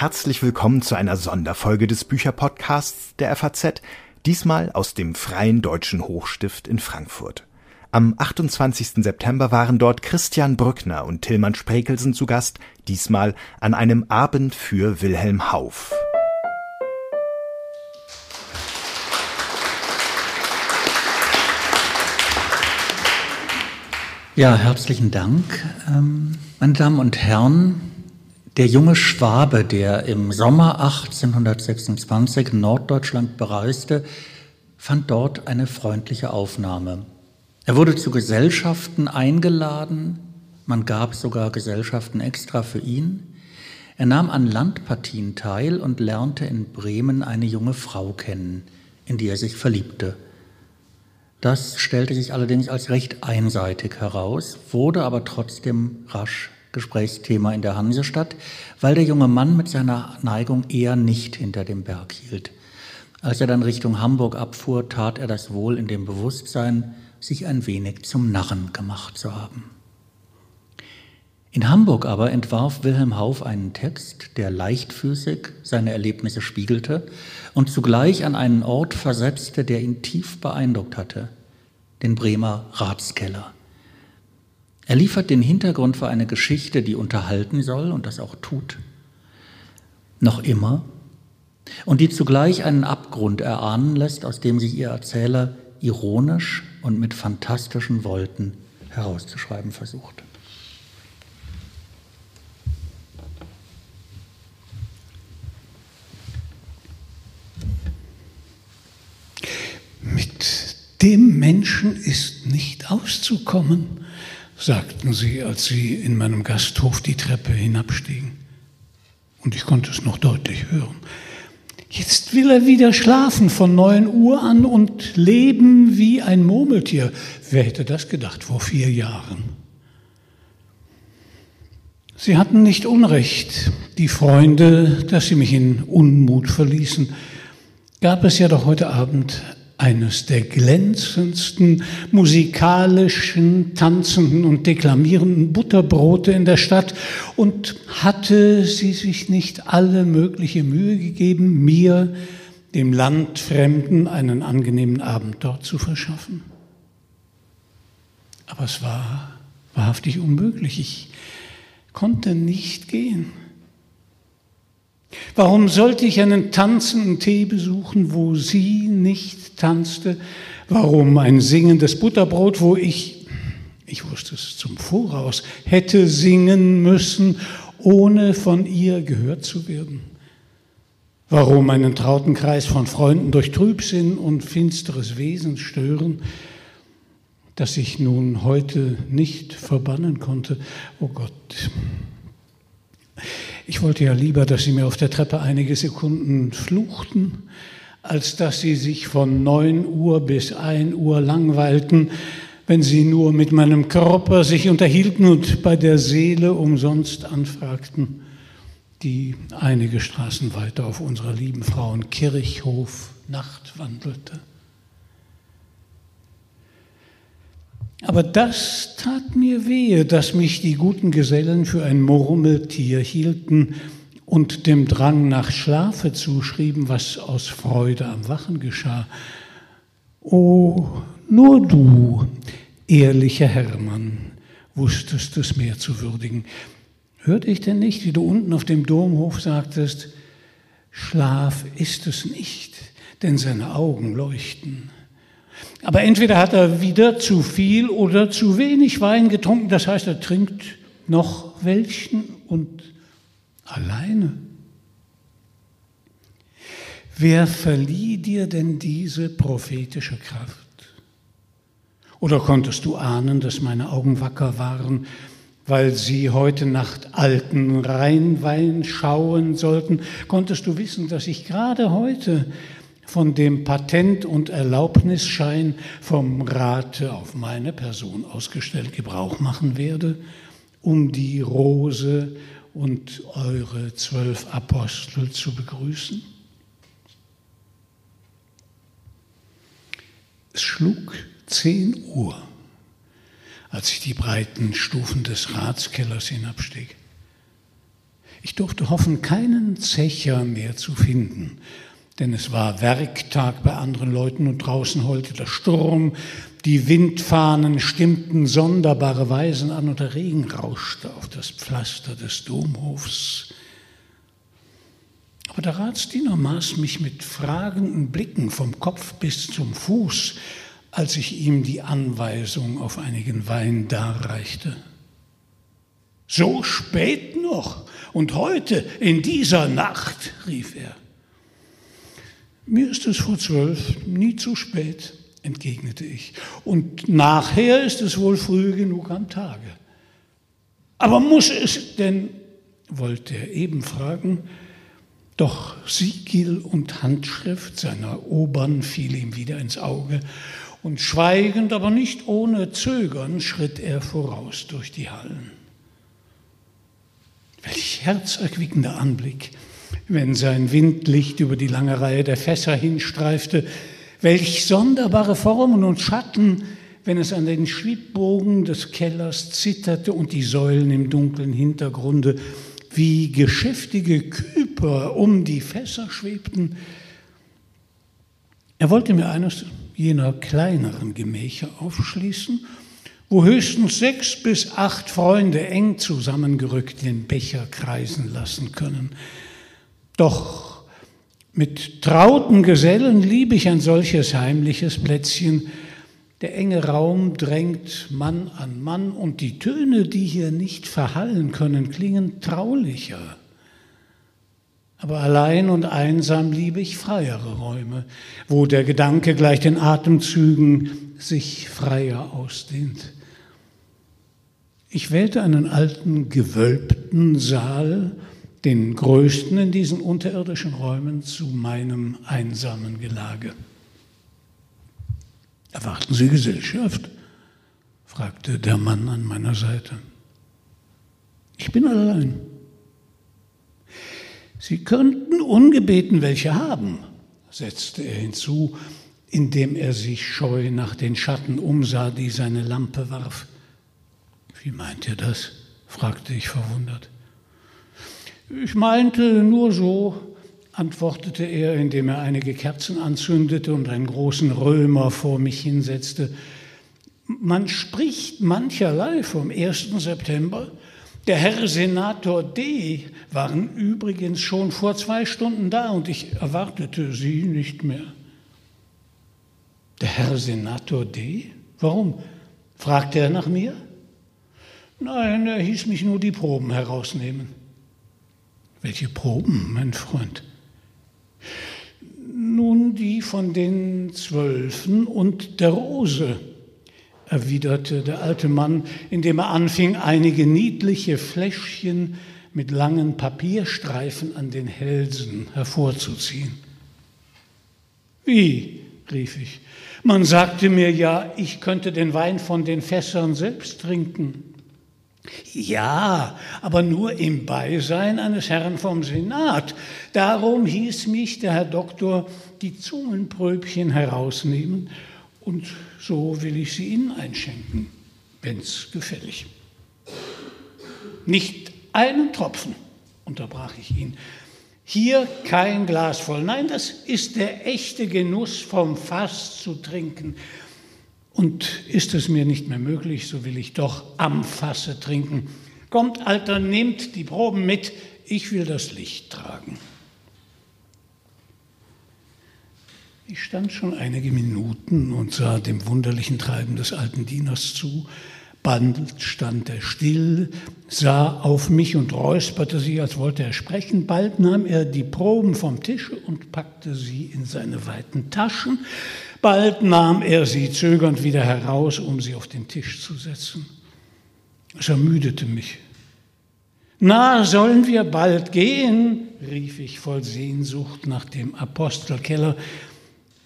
Herzlich willkommen zu einer Sonderfolge des Bücherpodcasts der FAZ, diesmal aus dem Freien Deutschen Hochstift in Frankfurt. Am 28. September waren dort Christian Brückner und Tillmann Sprekelsen zu Gast, diesmal an einem Abend für Wilhelm Hauff. Ja, herzlichen Dank. Ähm, meine Damen und Herren, der junge Schwabe, der im Sommer 1826 Norddeutschland bereiste, fand dort eine freundliche Aufnahme. Er wurde zu Gesellschaften eingeladen, man gab sogar Gesellschaften extra für ihn. Er nahm an Landpartien teil und lernte in Bremen eine junge Frau kennen, in die er sich verliebte. Das stellte sich allerdings als recht einseitig heraus, wurde aber trotzdem rasch Gesprächsthema in der Hansestadt, weil der junge Mann mit seiner Neigung eher nicht hinter dem Berg hielt. Als er dann Richtung Hamburg abfuhr, tat er das wohl in dem Bewusstsein, sich ein wenig zum Narren gemacht zu haben. In Hamburg aber entwarf Wilhelm Hauff einen Text, der leichtfüßig seine Erlebnisse spiegelte und zugleich an einen Ort versetzte, der ihn tief beeindruckt hatte, den Bremer Ratskeller. Er liefert den Hintergrund für eine Geschichte, die unterhalten soll und das auch tut, noch immer, und die zugleich einen Abgrund erahnen lässt, aus dem sich ihr Erzähler ironisch und mit fantastischen Wolken herauszuschreiben versucht. Mit dem Menschen ist nicht auszukommen, sagten sie, als sie in meinem Gasthof die Treppe hinabstiegen. Und ich konnte es noch deutlich hören. Jetzt will er wieder schlafen von 9 Uhr an und leben wie ein Murmeltier. Wer hätte das gedacht vor vier Jahren? Sie hatten nicht Unrecht, die Freunde, dass sie mich in Unmut verließen. Gab es ja doch heute Abend eines der glänzendsten musikalischen, tanzenden und deklamierenden Butterbrote in der Stadt und hatte sie sich nicht alle mögliche Mühe gegeben, mir, dem Landfremden, einen angenehmen Abend dort zu verschaffen. Aber es war wahrhaftig unmöglich. Ich konnte nicht gehen. Warum sollte ich einen tanzenden Tee besuchen, wo sie nicht tanzte? Warum ein singendes Butterbrot, wo ich, ich wusste es zum Voraus, hätte singen müssen, ohne von ihr gehört zu werden? Warum einen trauten Kreis von Freunden durch Trübsinn und finsteres Wesen stören, das ich nun heute nicht verbannen konnte? Oh Gott, ich wollte ja lieber, dass Sie mir auf der Treppe einige Sekunden fluchten, als dass Sie sich von 9 Uhr bis 1 Uhr langweilten, wenn Sie nur mit meinem Körper sich unterhielten und bei der Seele umsonst anfragten, die einige Straßen weiter auf unserer lieben Frauenkirchhof Nacht wandelte. Aber das tat mir wehe, dass mich die guten Gesellen für ein Murmeltier hielten und dem Drang nach Schlafe zuschrieben, was aus Freude am Wachen geschah. O, nur du, ehrlicher Hermann, wusstest es mehr zu würdigen. Hörte ich denn nicht, wie du unten auf dem Domhof sagtest, Schlaf ist es nicht, denn seine Augen leuchten. Aber entweder hat er wieder zu viel oder zu wenig Wein getrunken, das heißt, er trinkt noch welchen und alleine. Wer verlieh dir denn diese prophetische Kraft? Oder konntest du ahnen, dass meine Augen wacker waren, weil sie heute Nacht alten Rheinwein schauen sollten? Konntest du wissen, dass ich gerade heute von dem Patent- und Erlaubnisschein vom Rate auf meine Person ausgestellt Gebrauch machen werde, um die Rose und eure zwölf Apostel zu begrüßen? Es schlug zehn Uhr, als ich die breiten Stufen des Ratskellers hinabstieg. Ich durfte hoffen, keinen Zecher mehr zu finden, denn es war Werktag bei anderen Leuten und draußen heulte der Sturm, die Windfahnen stimmten sonderbare Weisen an und der Regen rauschte auf das Pflaster des Domhofs. Aber der Ratsdiener maß mich mit fragenden Blicken vom Kopf bis zum Fuß, als ich ihm die Anweisung auf einigen Wein darreichte. So spät noch und heute in dieser Nacht, rief er. Mir ist es vor zwölf, nie zu spät entgegnete ich. Und nachher ist es wohl früh genug am Tage. Aber muss es denn, wollte er eben fragen, doch Siegel und Handschrift seiner Obern fiel ihm wieder ins Auge, und schweigend, aber nicht ohne Zögern, schritt er voraus durch die Hallen. Welch herzerquickender Anblick, wenn sein Windlicht über die lange Reihe der Fässer hinstreifte, Welch sonderbare Formen und Schatten, wenn es an den Schwibbogen des Kellers zitterte und die Säulen im dunklen Hintergrunde wie geschäftige Küper um die Fässer schwebten. Er wollte mir eines jener kleineren Gemächer aufschließen, wo höchstens sechs bis acht Freunde eng zusammengerückt den Becher kreisen lassen können. Doch mit trauten Gesellen liebe ich ein solches heimliches Plätzchen. Der enge Raum drängt Mann an Mann und die Töne, die hier nicht verhallen können, klingen traulicher. Aber allein und einsam liebe ich freiere Räume, wo der Gedanke gleich den Atemzügen sich freier ausdehnt. Ich wählte einen alten, gewölbten Saal, den größten in diesen unterirdischen Räumen, zu meinem einsamen Gelage. Erwarten Sie Gesellschaft? fragte der Mann an meiner Seite. Ich bin allein. Sie könnten ungebeten welche haben, setzte er hinzu, indem er sich scheu nach den Schatten umsah, die seine Lampe warf. Wie meint ihr das? fragte ich verwundert. Ich meinte nur so, antwortete er, indem er einige Kerzen anzündete und einen großen Römer vor mich hinsetzte. Man spricht mancherlei vom 1. September. Der Herr Senator D. waren übrigens schon vor zwei Stunden da und ich erwartete sie nicht mehr. Der Herr Senator D? Warum? fragte er nach mir. Nein, er hieß mich nur die Proben herausnehmen. Welche Proben, mein Freund? Nun die von den Zwölfen und der Rose, erwiderte der alte Mann, indem er anfing, einige niedliche Fläschchen mit langen Papierstreifen an den Hälsen hervorzuziehen. Wie? rief ich. Man sagte mir ja, ich könnte den Wein von den Fässern selbst trinken. Ja, aber nur im Beisein eines Herrn vom Senat. Darum hieß mich der Herr Doktor die Zungenpröbchen herausnehmen und so will ich sie Ihnen einschenken, wenn's gefällig. Nicht einen Tropfen, unterbrach ich ihn. Hier kein Glas voll. Nein, das ist der echte Genuss vom Fass zu trinken. Und ist es mir nicht mehr möglich, so will ich doch am Fasse trinken. Kommt, Alter, nehmt die Proben mit, ich will das Licht tragen. Ich stand schon einige Minuten und sah dem wunderlichen Treiben des alten Dieners zu. Bald stand er still, sah auf mich und räusperte sich, als wollte er sprechen. Bald nahm er die Proben vom Tisch und packte sie in seine weiten Taschen. Bald nahm er sie zögernd wieder heraus, um sie auf den Tisch zu setzen. Es ermüdete mich. Na, sollen wir bald gehen? rief ich voll Sehnsucht nach dem Apostelkeller.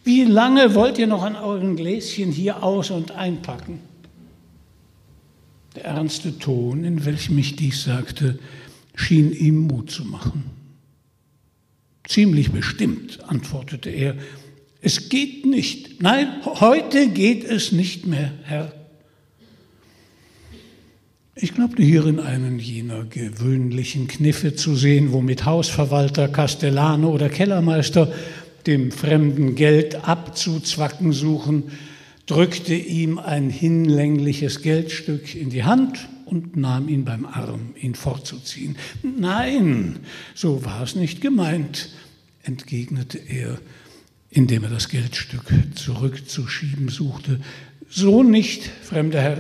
Wie lange wollt ihr noch an euren Gläschen hier aus und einpacken? Der ernste Ton, in welchem ich dies sagte, schien ihm Mut zu machen. Ziemlich bestimmt, antwortete er es geht nicht. Nein, heute geht es nicht mehr, Herr. Ich glaubte hierin einen jener gewöhnlichen Kniffe zu sehen, womit Hausverwalter, Castellano oder Kellermeister dem Fremden Geld abzuzwacken suchen, drückte ihm ein hinlängliches Geldstück in die Hand und nahm ihn beim Arm, ihn fortzuziehen. Nein, so war es nicht gemeint, entgegnete er, indem er das Geldstück zurückzuschieben suchte. So nicht, fremder Herr.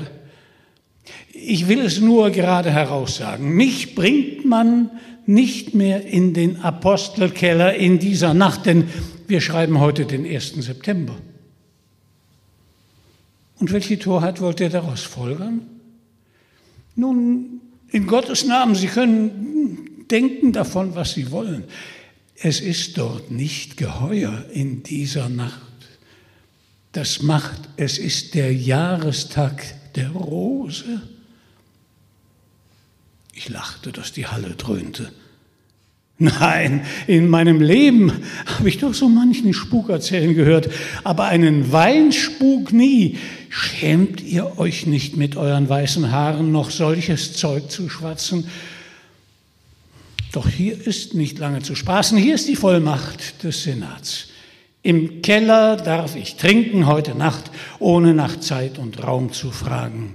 Ich will es nur gerade heraus sagen. Mich bringt man nicht mehr in den Apostelkeller in dieser Nacht, denn wir schreiben heute den 1. September. Und welche Torheit wollt ihr daraus folgern? Nun, in Gottes Namen, Sie können denken davon, was Sie wollen. Es ist dort nicht geheuer in dieser Nacht. Das macht, es ist der Jahrestag der Rose. Ich lachte, dass die Halle dröhnte. Nein, in meinem Leben habe ich doch so manchen Spuk erzählen gehört, aber einen Weinspuk nie. Schämt ihr euch nicht mit euren weißen Haaren noch solches Zeug zu schwatzen? Doch hier ist nicht lange zu spaßen, hier ist die Vollmacht des Senats. Im Keller darf ich trinken heute Nacht, ohne nach Zeit und Raum zu fragen.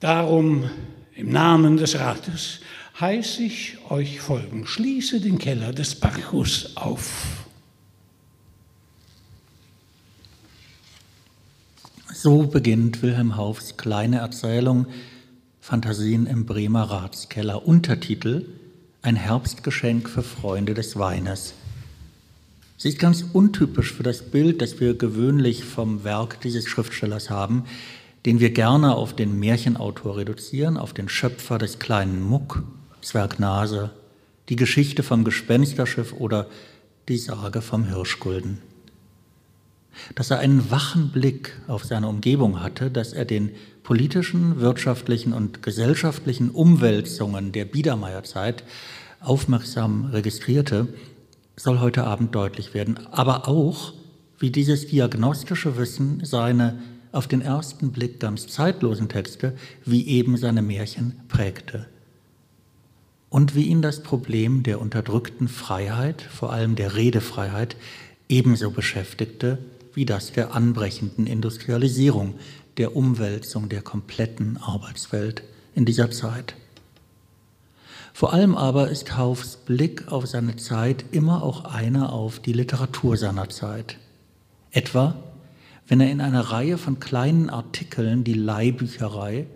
Darum im Namen des Rates heiße ich euch folgen. Schließe den Keller des Bacchus auf. So beginnt Wilhelm Haufs kleine Erzählung Fantasien im Bremer Ratskeller. Untertitel Ein Herbstgeschenk für Freunde des Weines. Sie ist ganz untypisch für das Bild, das wir gewöhnlich vom Werk dieses Schriftstellers haben, den wir gerne auf den Märchenautor reduzieren, auf den Schöpfer des kleinen Muck Zwergnase, die Geschichte vom Gespensterschiff oder die Sage vom Hirschgulden. Dass er einen wachen Blick auf seine Umgebung hatte, dass er den politischen, wirtschaftlichen und gesellschaftlichen Umwälzungen der Biedermeierzeit aufmerksam registrierte, soll heute Abend deutlich werden. Aber auch, wie dieses diagnostische Wissen seine auf den ersten Blick ganz zeitlosen Texte, wie eben seine Märchen prägte und wie ihn das Problem der unterdrückten Freiheit, vor allem der Redefreiheit, ebenso beschäftigte wie das der anbrechenden Industrialisierung, der Umwälzung der kompletten Arbeitswelt in dieser Zeit. Vor allem aber ist Haufs Blick auf seine Zeit immer auch einer auf die Literatur seiner Zeit. Etwa, wenn er in einer Reihe von kleinen Artikeln die Leihbücherei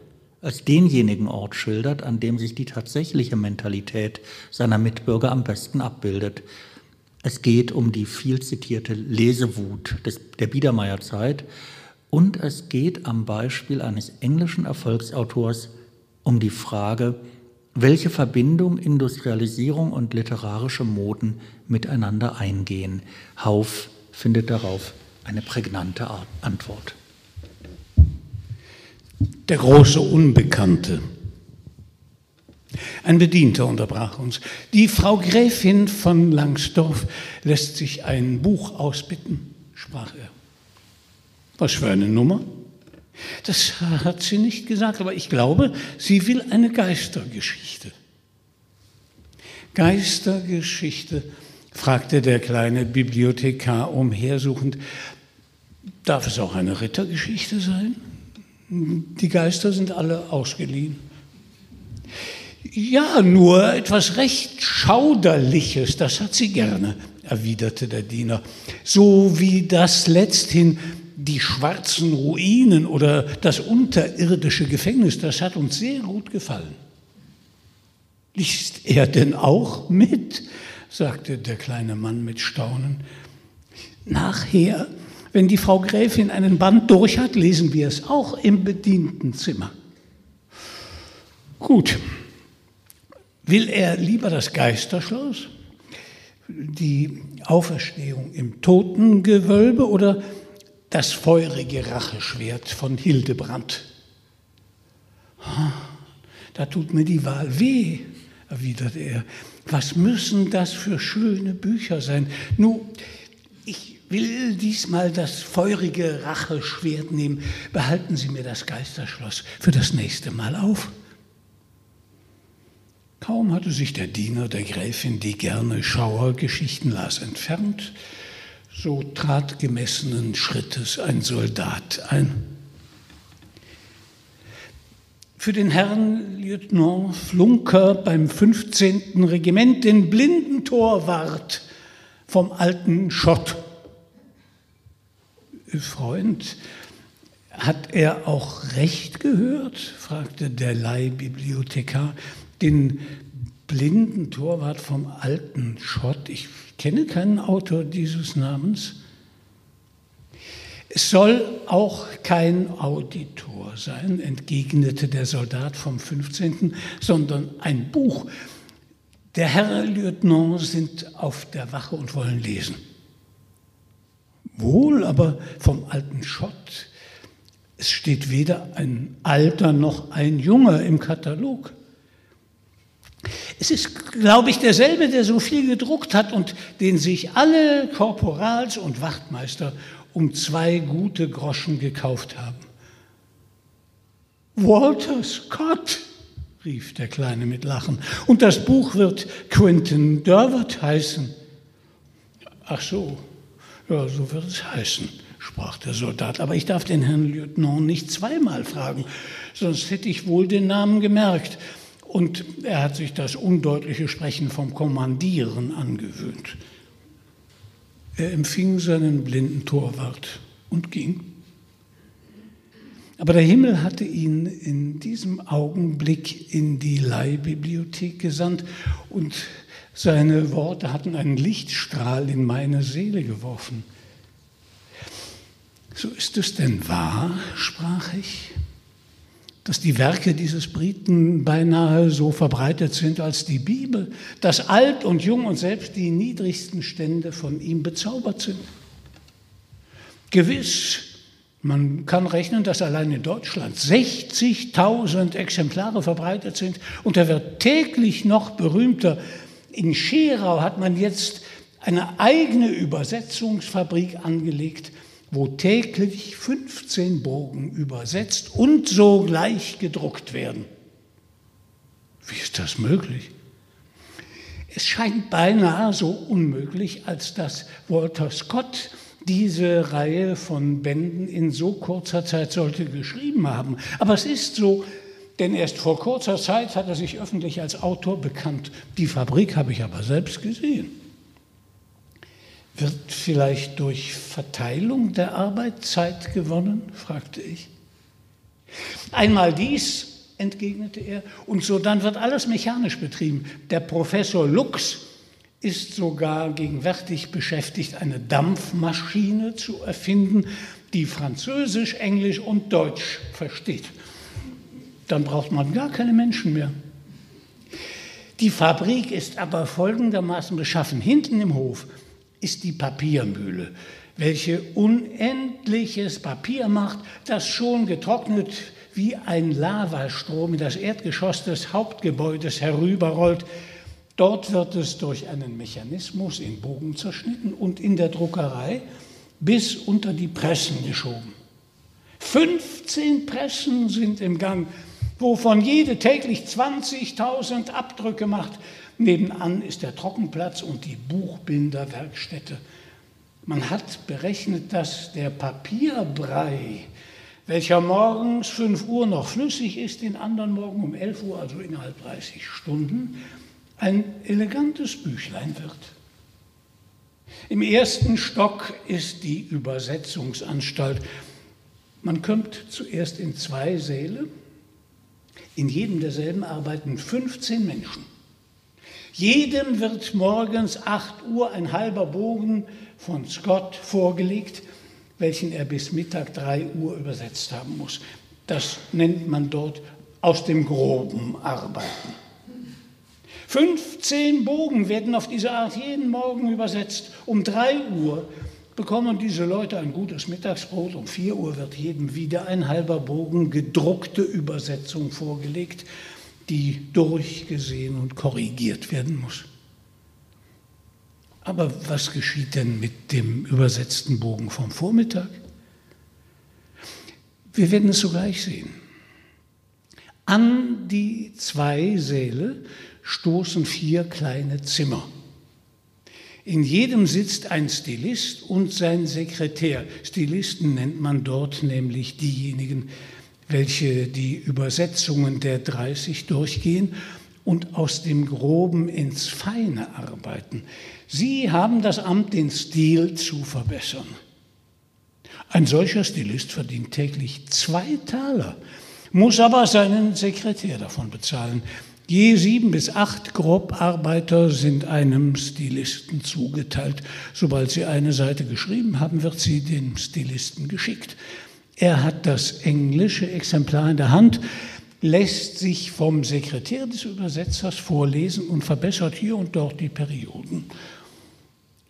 als denjenigen Ort schildert, an dem sich die tatsächliche Mentalität seiner Mitbürger am besten abbildet. Es geht um die viel zitierte Lesewut des, der Biedermeierzeit und es geht am Beispiel eines englischen Erfolgsautors um die Frage, welche Verbindung Industrialisierung und literarische Moden miteinander eingehen. Hauf findet darauf eine prägnante Antwort. Der große Unbekannte. Ein Bedienter unterbrach uns. Die Frau Gräfin von Langsdorff lässt sich ein Buch ausbitten, sprach er. Was für eine Nummer? Das hat sie nicht gesagt, aber ich glaube, sie will eine Geistergeschichte. Geistergeschichte, fragte der kleine Bibliothekar umhersuchend. Darf es auch eine Rittergeschichte sein? Die Geister sind alle ausgeliehen. Ja, nur etwas recht Schauderliches, das hat sie gerne, erwiderte der Diener. So wie das letzthin die schwarzen Ruinen oder das unterirdische Gefängnis, das hat uns sehr gut gefallen. Liest er denn auch mit? sagte der kleine Mann mit Staunen. Nachher wenn die Frau Gräfin einen Band durch hat, lesen wir es auch im Bedientenzimmer. Gut. Will er lieber das Geisterschloss, die Auferstehung im Totengewölbe oder das feurige Racheschwert von Hildebrand? Da tut mir die Wahl weh, erwiderte er. Was müssen das für schöne Bücher sein? Nun, will diesmal das feurige Racheschwert nehmen. Behalten Sie mir das Geisterschloss für das nächste Mal auf. Kaum hatte sich der Diener der Gräfin, die gerne Schauergeschichten las, entfernt, so trat gemessenen Schrittes ein Soldat ein. Für den Herrn Lieutenant Flunker beim 15. Regiment den blinden Torwart vom alten Schott. Freund, hat er auch recht gehört? fragte der Leihbibliothekar. Den blinden Torwart vom alten Schott. Ich kenne keinen Autor dieses Namens. Es soll auch kein Auditor sein, entgegnete der Soldat vom 15., sondern ein Buch. Der Herr Lieutenant sind auf der Wache und wollen lesen. Wohl, aber vom alten Schott. Es steht weder ein Alter noch ein Junger im Katalog. Es ist, glaube ich, derselbe, der so viel gedruckt hat und den sich alle Korporals und Wachtmeister um zwei gute Groschen gekauft haben. Walter Scott, rief der Kleine mit Lachen. Und das Buch wird Quentin Durward heißen. Ach so, ja, so wird es heißen, sprach der Soldat. Aber ich darf den Herrn Lieutenant nicht zweimal fragen, sonst hätte ich wohl den Namen gemerkt. Und er hat sich das undeutliche Sprechen vom Kommandieren angewöhnt. Er empfing seinen blinden Torwart und ging. Aber der Himmel hatte ihn in diesem Augenblick in die Leihbibliothek gesandt und seine Worte hatten einen Lichtstrahl in meine Seele geworfen. So ist es denn wahr, sprach ich, dass die Werke dieses Briten beinahe so verbreitet sind als die Bibel, dass alt und jung und selbst die niedrigsten Stände von ihm bezaubert sind. Gewiss, man kann rechnen, dass allein in Deutschland 60.000 Exemplare verbreitet sind und er wird täglich noch berühmter in Scherau hat man jetzt eine eigene Übersetzungsfabrik angelegt, wo täglich 15 Bogen übersetzt und sogleich gedruckt werden. Wie ist das möglich? Es scheint beinahe so unmöglich, als dass Walter Scott diese Reihe von Bänden in so kurzer Zeit sollte geschrieben haben. Aber es ist so, denn erst vor kurzer Zeit hat er sich öffentlich als Autor bekannt. Die Fabrik habe ich aber selbst gesehen. Wird vielleicht durch Verteilung der Arbeit Zeit gewonnen? fragte ich. Einmal dies, entgegnete er, und so dann wird alles mechanisch betrieben. Der Professor Lux ist sogar gegenwärtig beschäftigt, eine Dampfmaschine zu erfinden, die Französisch, Englisch und Deutsch versteht dann braucht man gar keine Menschen mehr. Die Fabrik ist aber folgendermaßen beschaffen. Hinten im Hof ist die Papiermühle, welche unendliches Papier macht, das schon getrocknet wie ein Lavastrom in das Erdgeschoss des Hauptgebäudes herüberrollt. Dort wird es durch einen Mechanismus in Bogen zerschnitten und in der Druckerei bis unter die Pressen geschoben. 15 Pressen sind im Gang wovon jede täglich 20.000 Abdrücke macht. Nebenan ist der Trockenplatz und die Buchbinderwerkstätte. Man hat berechnet, dass der Papierbrei, welcher morgens 5 Uhr noch flüssig ist, den anderen Morgen um 11 Uhr, also innerhalb 30 Stunden, ein elegantes Büchlein wird. Im ersten Stock ist die Übersetzungsanstalt. Man kommt zuerst in zwei Säle, in jedem derselben arbeiten 15 Menschen. Jedem wird morgens 8 Uhr ein halber Bogen von Scott vorgelegt, welchen er bis Mittag 3 Uhr übersetzt haben muss. Das nennt man dort aus dem groben Arbeiten. 15 Bogen werden auf diese Art jeden Morgen übersetzt. Um 3 Uhr bekommen diese Leute ein gutes Mittagsbrot. Um 4 Uhr wird jedem wieder ein halber Bogen gedruckte Übersetzung vorgelegt, die durchgesehen und korrigiert werden muss. Aber was geschieht denn mit dem übersetzten Bogen vom Vormittag? Wir werden es sogleich sehen. An die zwei Säle stoßen vier kleine Zimmer. In jedem sitzt ein Stilist und sein Sekretär. Stilisten nennt man dort nämlich diejenigen, welche die Übersetzungen der 30 durchgehen und aus dem Groben ins Feine arbeiten. Sie haben das Amt, den Stil zu verbessern. Ein solcher Stilist verdient täglich zwei Taler, muss aber seinen Sekretär davon bezahlen. Je sieben bis acht Grobarbeiter sind einem Stilisten zugeteilt. Sobald sie eine Seite geschrieben haben, wird sie dem Stilisten geschickt. Er hat das englische Exemplar in der Hand, lässt sich vom Sekretär des Übersetzers vorlesen und verbessert hier und dort die Perioden.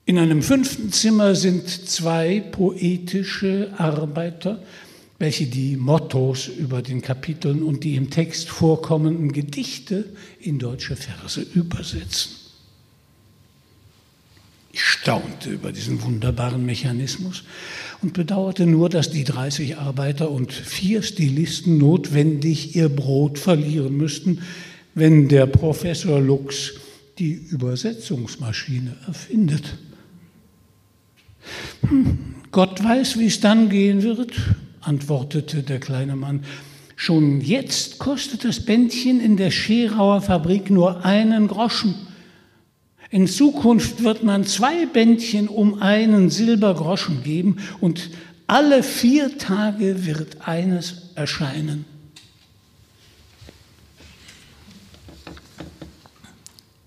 In einem fünften Zimmer sind zwei poetische Arbeiter, welche die Mottos über den Kapiteln und die im Text vorkommenden Gedichte in deutsche Verse übersetzen. Ich staunte über diesen wunderbaren Mechanismus und bedauerte nur, dass die 30 Arbeiter und vier Stilisten notwendig ihr Brot verlieren müssten, wenn der Professor Lux die Übersetzungsmaschine erfindet. Hm, Gott weiß, wie es dann gehen wird, antwortete der kleine Mann. Schon jetzt kostet das Bändchen in der Scherauer Fabrik nur einen Groschen. In Zukunft wird man zwei Bändchen um einen Silbergroschen geben und alle vier Tage wird eines erscheinen.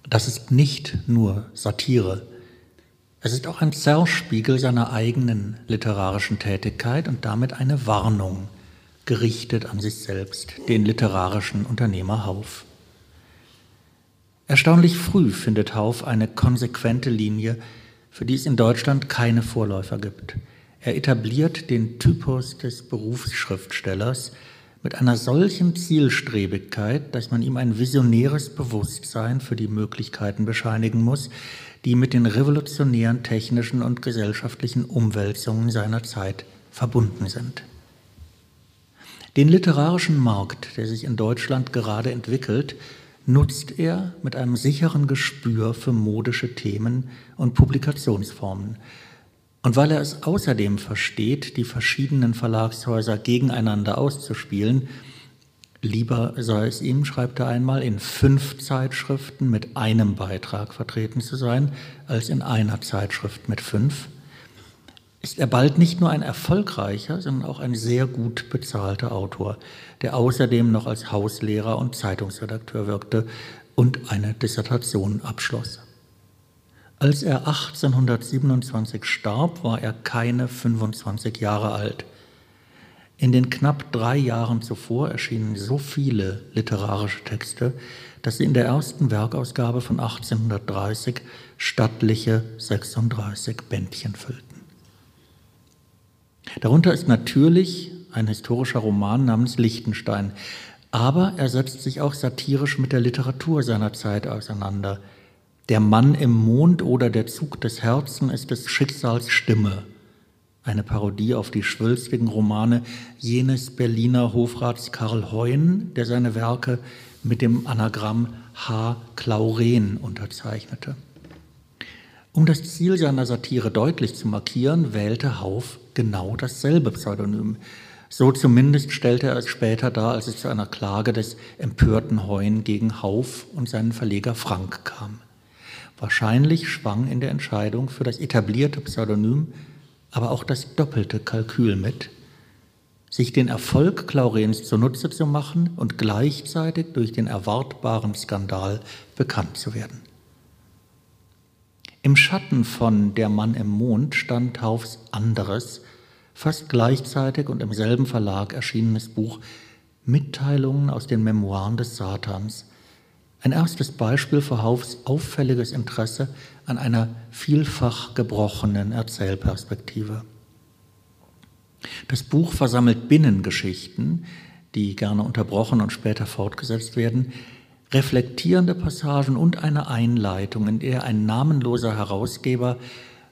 Das ist nicht nur Satire. Es ist auch ein Zerspiegel seiner eigenen literarischen Tätigkeit und damit eine Warnung, gerichtet an sich selbst, den literarischen Unternehmer Hauf. Erstaunlich früh findet Hauf eine konsequente Linie, für die es in Deutschland keine Vorläufer gibt. Er etabliert den Typus des Berufsschriftstellers mit einer solchen Zielstrebigkeit, dass man ihm ein visionäres Bewusstsein für die Möglichkeiten bescheinigen muss, die mit den revolutionären technischen und gesellschaftlichen Umwälzungen seiner Zeit verbunden sind. Den literarischen Markt, der sich in Deutschland gerade entwickelt, nutzt er mit einem sicheren Gespür für modische Themen und Publikationsformen. Und weil er es außerdem versteht, die verschiedenen Verlagshäuser gegeneinander auszuspielen, Lieber sei es ihm, schreibt er einmal, in fünf Zeitschriften mit einem Beitrag vertreten zu sein, als in einer Zeitschrift mit fünf, ist er bald nicht nur ein erfolgreicher, sondern auch ein sehr gut bezahlter Autor, der außerdem noch als Hauslehrer und Zeitungsredakteur wirkte und eine Dissertation abschloss. Als er 1827 starb, war er keine 25 Jahre alt. In den knapp drei Jahren zuvor erschienen so viele literarische Texte, dass sie in der ersten Werkausgabe von 1830 stattliche 36 Bändchen füllten. Darunter ist natürlich ein historischer Roman namens Liechtenstein, aber er setzt sich auch satirisch mit der Literatur seiner Zeit auseinander. Der Mann im Mond oder der Zug des Herzens ist des Schicksals Stimme eine Parodie auf die schwülstigen Romane jenes Berliner Hofrats Karl Heun, der seine Werke mit dem Anagramm H. Clauren unterzeichnete. Um das Ziel seiner Satire deutlich zu markieren, wählte Hauf genau dasselbe Pseudonym. So zumindest stellte er es später dar, als es zu einer Klage des empörten Heun gegen Hauf und seinen Verleger Frank kam. Wahrscheinlich schwang in der Entscheidung für das etablierte Pseudonym aber auch das doppelte Kalkül mit, sich den Erfolg Claurens zunutze zu machen und gleichzeitig durch den erwartbaren Skandal bekannt zu werden. Im Schatten von Der Mann im Mond stand Haufs anderes, fast gleichzeitig und im selben Verlag erschienenes Buch Mitteilungen aus den Memoiren des Satans, ein erstes Beispiel für Haufs auffälliges Interesse an einer vielfach gebrochenen Erzählperspektive. Das Buch versammelt Binnengeschichten, die gerne unterbrochen und später fortgesetzt werden, reflektierende Passagen und eine Einleitung, in der ein namenloser Herausgeber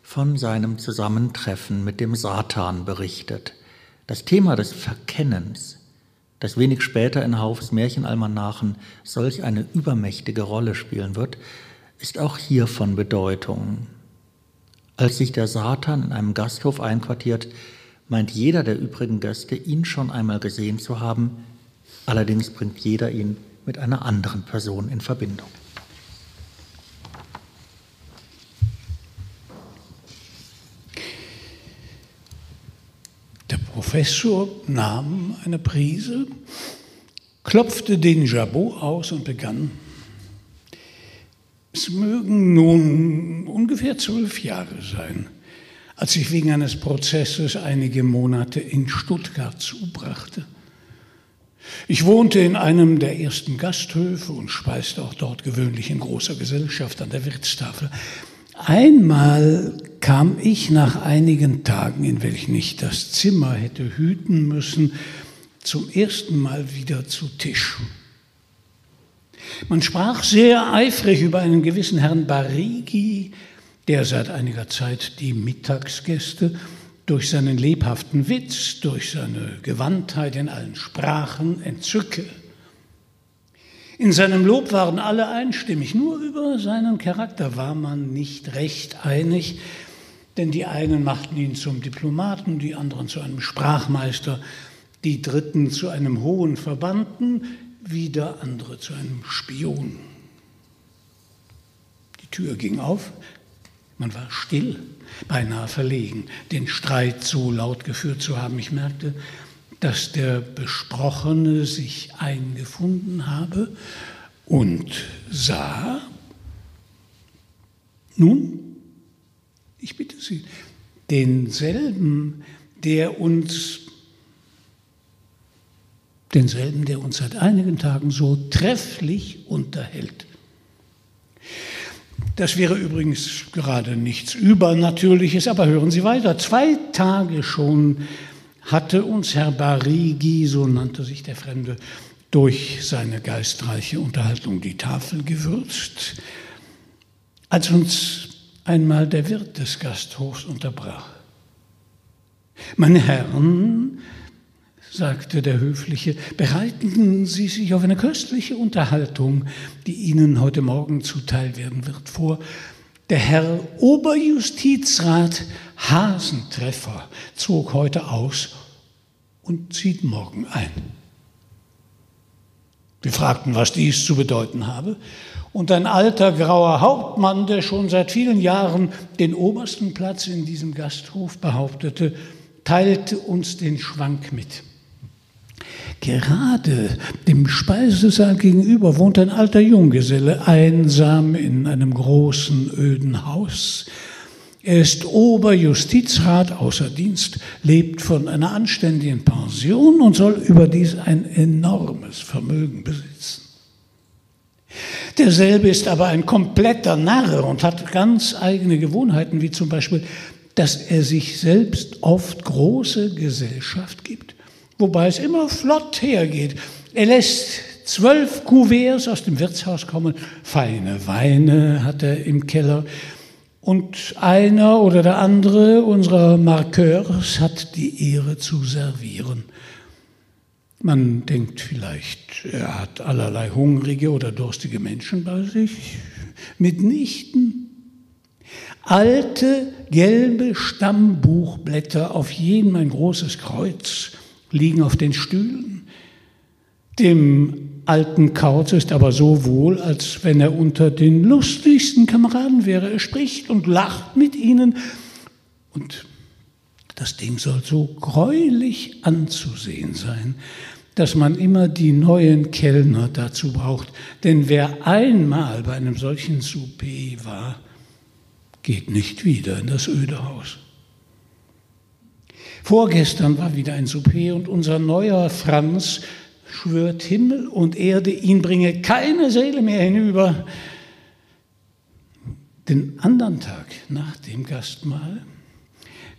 von seinem Zusammentreffen mit dem Satan berichtet. Das Thema des Verkennens, das wenig später in Haufs Märchenalmanachen solch eine übermächtige Rolle spielen wird, ist auch hier von Bedeutung. Als sich der Satan in einem Gasthof einquartiert, meint jeder der übrigen Gäste, ihn schon einmal gesehen zu haben, allerdings bringt jeder ihn mit einer anderen Person in Verbindung. Der Professor nahm eine Prise, klopfte den Jabot aus und begann. Es mögen nun ungefähr zwölf Jahre sein, als ich wegen eines Prozesses einige Monate in Stuttgart zubrachte. Ich wohnte in einem der ersten Gasthöfe und speiste auch dort gewöhnlich in großer Gesellschaft an der Wirtstafel. Einmal kam ich nach einigen Tagen, in welchen ich das Zimmer hätte hüten müssen, zum ersten Mal wieder zu Tisch. Man sprach sehr eifrig über einen gewissen Herrn Barigi, der seit einiger Zeit die Mittagsgäste durch seinen lebhaften Witz, durch seine Gewandtheit in allen Sprachen entzücke. In seinem Lob waren alle einstimmig, nur über seinen Charakter war man nicht recht einig, denn die einen machten ihn zum Diplomaten, die anderen zu einem Sprachmeister, die dritten zu einem hohen Verbannten, wieder andere zu einem Spion. Die Tür ging auf, man war still, beinahe verlegen, den Streit so laut geführt zu haben. Ich merkte, dass der Besprochene sich eingefunden habe und sah, nun, ich bitte Sie, denselben, der uns, denselben, der uns seit einigen Tagen so trefflich unterhält. Das wäre übrigens gerade nichts Übernatürliches, aber hören Sie weiter. Zwei Tage schon hatte uns Herr Barigi, so nannte sich der Fremde, durch seine geistreiche Unterhaltung die Tafel gewürzt, als uns einmal der Wirt des Gasthofs unterbrach. Meine Herren, sagte der Höfliche, bereiten Sie sich auf eine köstliche Unterhaltung, die Ihnen heute Morgen zuteil werden wird, vor. Der Herr Oberjustizrat Hasentreffer zog heute aus und zieht morgen ein. Wir fragten, was dies zu bedeuten habe. Und ein alter grauer Hauptmann, der schon seit vielen Jahren den obersten Platz in diesem Gasthof behauptete, teilte uns den Schwank mit. Gerade dem Speisesaal gegenüber wohnt ein alter Junggeselle, einsam in einem großen, öden Haus. Er ist Oberjustizrat außer Dienst, lebt von einer anständigen Pension und soll überdies ein enormes Vermögen besitzen. Derselbe ist aber ein kompletter Narr und hat ganz eigene Gewohnheiten, wie zum Beispiel, dass er sich selbst oft große Gesellschaft gibt wobei es immer flott hergeht. Er lässt zwölf Kuverts aus dem Wirtshaus kommen, feine Weine hat er im Keller. Und einer oder der andere unserer Marqueurs hat die Ehre zu servieren. Man denkt vielleicht, er hat allerlei hungrige oder durstige Menschen bei sich. Mitnichten. Alte, gelbe Stammbuchblätter, auf jedem ein großes Kreuz, liegen auf den Stühlen. Dem alten Kauz ist aber so wohl, als wenn er unter den lustigsten Kameraden wäre. Er spricht und lacht mit ihnen. Und das Ding soll so gräulich anzusehen sein, dass man immer die neuen Kellner dazu braucht. Denn wer einmal bei einem solchen Souper war, geht nicht wieder in das öde Haus. Vorgestern war wieder ein Souper und unser neuer Franz schwört Himmel und Erde, ihn bringe keine Seele mehr hinüber. Den anderen Tag nach dem Gastmahl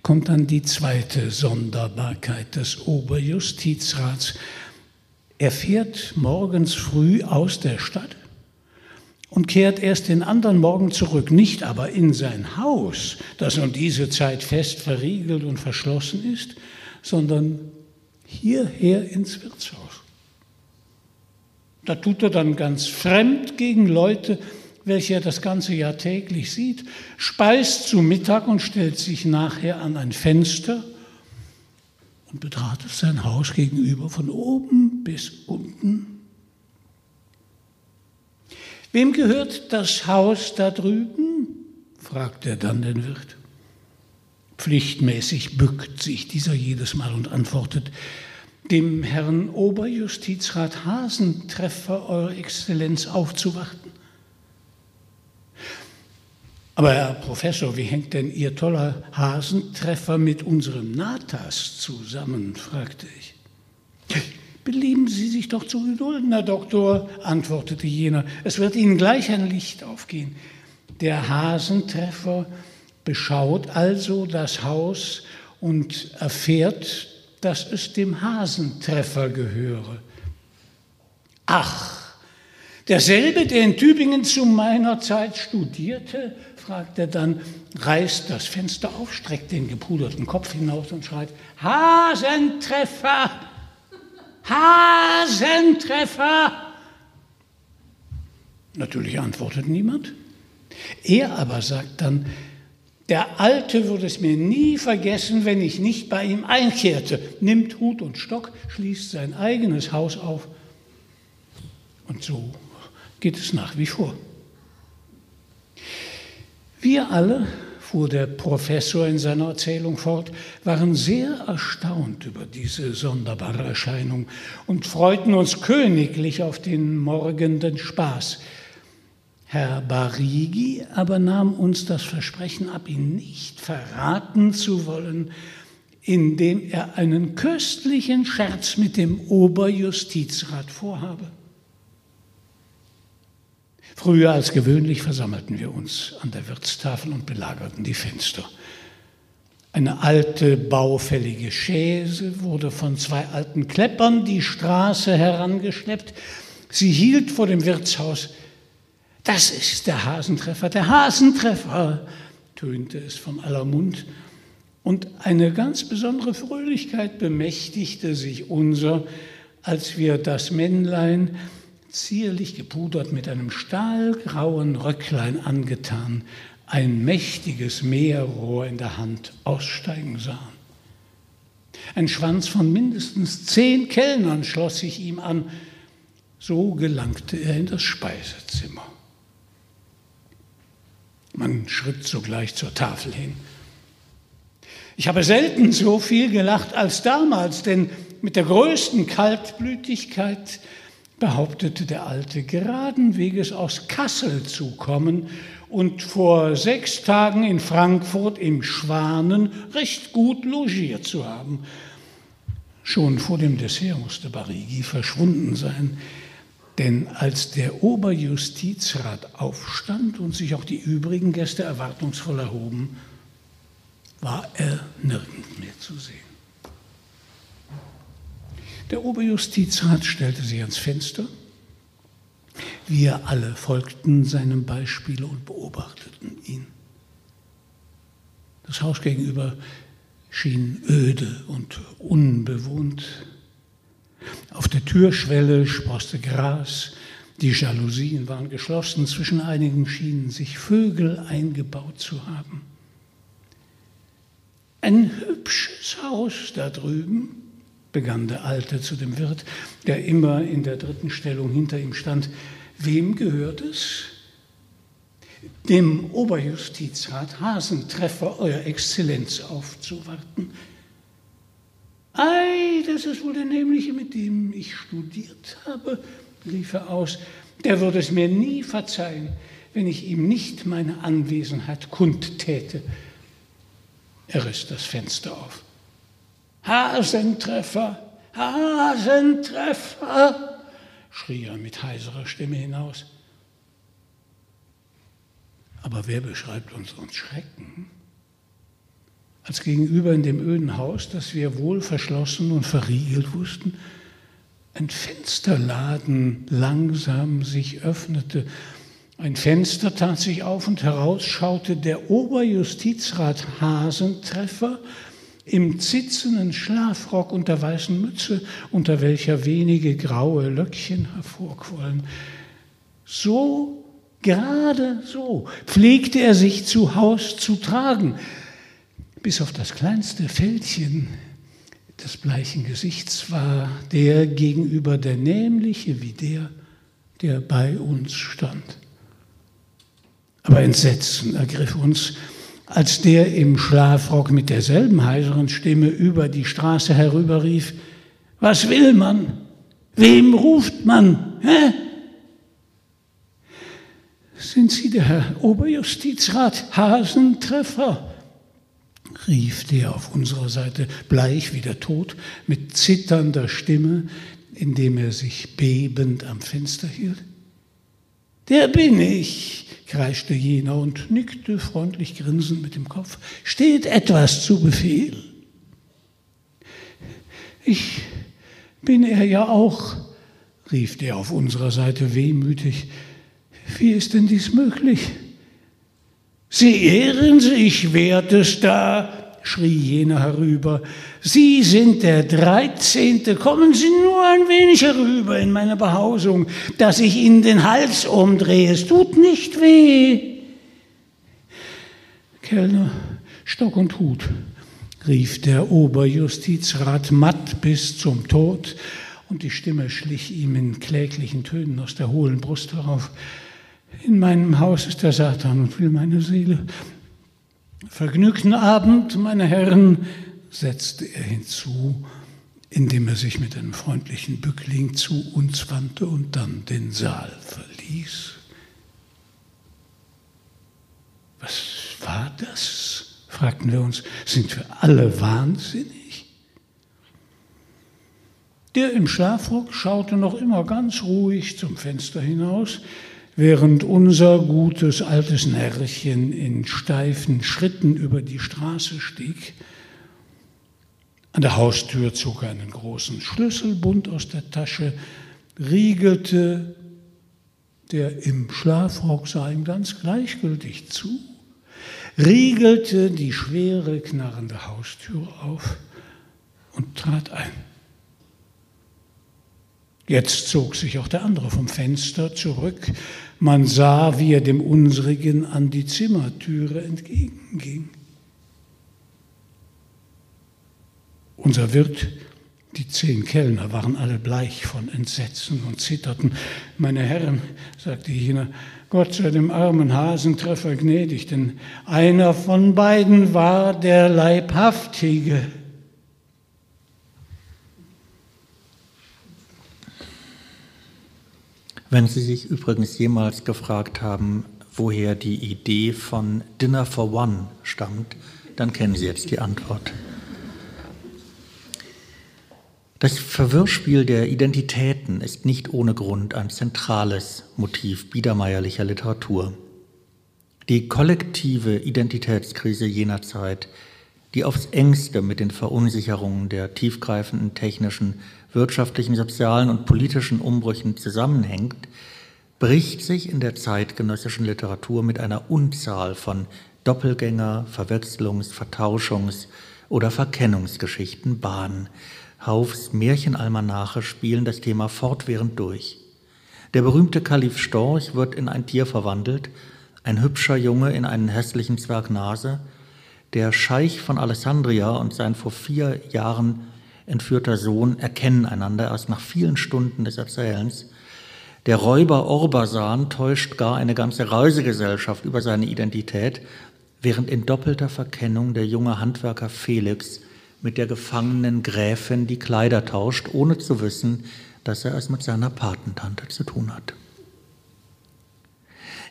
kommt dann die zweite Sonderbarkeit des Oberjustizrats. Er fährt morgens früh aus der Stadt und kehrt erst den anderen Morgen zurück, nicht aber in sein Haus, das um diese Zeit fest verriegelt und verschlossen ist, sondern hierher ins Wirtshaus. Da tut er dann ganz fremd gegen Leute, welche er das ganze Jahr täglich sieht, speist zu Mittag und stellt sich nachher an ein Fenster und betrachtet sein Haus gegenüber von oben bis unten Wem gehört das Haus da drüben? fragt er dann den Wirt. Pflichtmäßig bückt sich dieser jedes Mal und antwortet, dem Herrn Oberjustizrat Hasentreffer, Eure Exzellenz, aufzuwarten. Aber Herr Professor, wie hängt denn Ihr toller Hasentreffer mit unserem Natas zusammen? fragte ich. Belieben Sie sich doch zu gedulden, Herr Doktor, antwortete jener. Es wird Ihnen gleich ein Licht aufgehen. Der Hasentreffer beschaut also das Haus und erfährt, dass es dem Hasentreffer gehöre. Ach, derselbe, der in Tübingen zu meiner Zeit studierte, fragt er dann, reißt das Fenster auf, streckt den gepuderten Kopf hinaus und schreit, Hasentreffer! Hasentreffer! Natürlich antwortet niemand. Er aber sagt dann, der Alte würde es mir nie vergessen, wenn ich nicht bei ihm einkehrte, nimmt Hut und Stock, schließt sein eigenes Haus auf. Und so geht es nach wie vor. Wir alle fuhr der Professor in seiner Erzählung fort, waren sehr erstaunt über diese sonderbare Erscheinung und freuten uns königlich auf den morgenden Spaß. Herr Barigi aber nahm uns das Versprechen ab, ihn nicht verraten zu wollen, indem er einen köstlichen Scherz mit dem Oberjustizrat vorhabe. Früher als gewöhnlich versammelten wir uns an der Wirtstafel und belagerten die Fenster. Eine alte, baufällige Chaise wurde von zwei alten Kleppern die Straße herangeschleppt. Sie hielt vor dem Wirtshaus. Das ist der Hasentreffer, der Hasentreffer, tönte es von aller Mund. Und eine ganz besondere Fröhlichkeit bemächtigte sich unser, als wir das Männlein, zierlich gepudert mit einem stahlgrauen Röcklein angetan, ein mächtiges Meerrohr in der Hand aussteigen sahen. Ein Schwanz von mindestens zehn Kellnern schloss sich ihm an. So gelangte er in das Speisezimmer. Man schritt sogleich zur Tafel hin. Ich habe selten so viel gelacht als damals, denn mit der größten Kaltblütigkeit behauptete der Alte, geraden Weges aus Kassel zu kommen und vor sechs Tagen in Frankfurt im Schwanen recht gut logiert zu haben. Schon vor dem Dessert musste Barigi verschwunden sein, denn als der Oberjustizrat aufstand und sich auch die übrigen Gäste erwartungsvoll erhoben, war er nirgend mehr zu sehen. Der Oberjustizrat stellte sich ans Fenster. Wir alle folgten seinem Beispiel und beobachteten ihn. Das Haus gegenüber schien öde und unbewohnt. Auf der Türschwelle sproßte Gras, die Jalousien waren geschlossen, zwischen einigen schienen sich Vögel eingebaut zu haben. Ein hübsches Haus da drüben, begann der Alte zu dem Wirt, der immer in der dritten Stellung hinter ihm stand. Wem gehört es? Dem Oberjustizrat Hasentreffer, Euer Exzellenz, aufzuwarten. Ei, das ist wohl der Nämliche, mit dem ich studiert habe, rief er aus. Der würde es mir nie verzeihen, wenn ich ihm nicht meine Anwesenheit kundtäte. Er riss das Fenster auf. Hasentreffer, Hasentreffer, schrie er mit heiserer Stimme hinaus. Aber wer beschreibt unseren Schrecken? Als gegenüber in dem öden Haus, das wir wohl verschlossen und verriegelt wussten, ein Fensterladen langsam sich öffnete Ein Fenster tat sich auf und heraus schaute der Oberjustizrat Hasentreffer im zitzenden Schlafrock und der weißen Mütze, unter welcher wenige graue Löckchen hervorquollen. So, gerade so, pflegte er sich zu Haus zu tragen, bis auf das kleinste Fältchen des bleichen Gesichts war der gegenüber der nämliche wie der, der bei uns stand. Aber Entsetzen ergriff uns, als der im Schlafrock mit derselben heiseren Stimme über die Straße herüberrief, was will man? Wem ruft man? Hä? Sind Sie der Herr Oberjustizrat Hasentreffer? rief der auf unserer Seite, bleich wie der Tod, mit zitternder Stimme, indem er sich bebend am Fenster hielt. Der bin ich, kreischte jener und nickte freundlich grinsend mit dem Kopf. Steht etwas zu Befehl? Ich bin er ja auch, rief der auf unserer Seite wehmütig. Wie ist denn dies möglich? Sie ehren sich, wertester, schrie jener herüber. Sie sind der Dreizehnte. Kommen Sie nur ein wenig herüber in meine Behausung, dass ich Ihnen den Hals umdrehe. Es tut nicht weh. Kellner, Stock und Hut, rief der Oberjustizrat matt bis zum Tod, und die Stimme schlich ihm in kläglichen Tönen aus der hohlen Brust herauf. In meinem Haus ist der Satan und will meine Seele. Vergnügten Abend, meine Herren, setzte er hinzu, indem er sich mit einem freundlichen Bückling zu uns wandte und dann den Saal verließ. Was war das? fragten wir uns. Sind wir alle wahnsinnig? Der im Schlafrock schaute noch immer ganz ruhig zum Fenster hinaus, während unser gutes altes Närrchen in steifen Schritten über die Straße stieg. An der Haustür zog er einen großen Schlüsselbund aus der Tasche, riegelte, der im Schlafrock sah ihm ganz gleichgültig zu, riegelte die schwere, knarrende Haustür auf und trat ein. Jetzt zog sich auch der andere vom Fenster zurück, man sah, wie er dem unsrigen an die Zimmertüre entgegenging. Unser Wirt, die zehn Kellner waren alle bleich von Entsetzen und zitterten. Meine Herren, sagte jener, Gott sei dem armen Hasentreffer gnädig, denn einer von beiden war der Leibhaftige. Wenn Sie sich übrigens jemals gefragt haben, woher die Idee von Dinner for One stammt, dann kennen Sie jetzt die Antwort. Das Verwirrspiel der Identitäten ist nicht ohne Grund ein zentrales Motiv biedermeierlicher Literatur. Die kollektive Identitätskrise jener Zeit, die aufs engste mit den Verunsicherungen der tiefgreifenden technischen wirtschaftlichen, sozialen und politischen Umbrüchen zusammenhängt, bricht sich in der zeitgenössischen Literatur mit einer Unzahl von Doppelgänger-, Verwechslungs-, Vertauschungs- oder Verkennungsgeschichten Bahn. Haufs Märchenalmanache spielen das Thema fortwährend durch. Der berühmte Kalif Storch wird in ein Tier verwandelt, ein hübscher Junge in einen hässlichen Zwergnase, der Scheich von Alessandria und sein vor vier Jahren entführter Sohn erkennen einander erst nach vielen Stunden des Erzählens. Der Räuber Orbasan täuscht gar eine ganze Reisegesellschaft über seine Identität, während in doppelter Verkennung der junge Handwerker Felix mit der gefangenen Gräfin die Kleider tauscht, ohne zu wissen, dass er es mit seiner Patentante zu tun hat.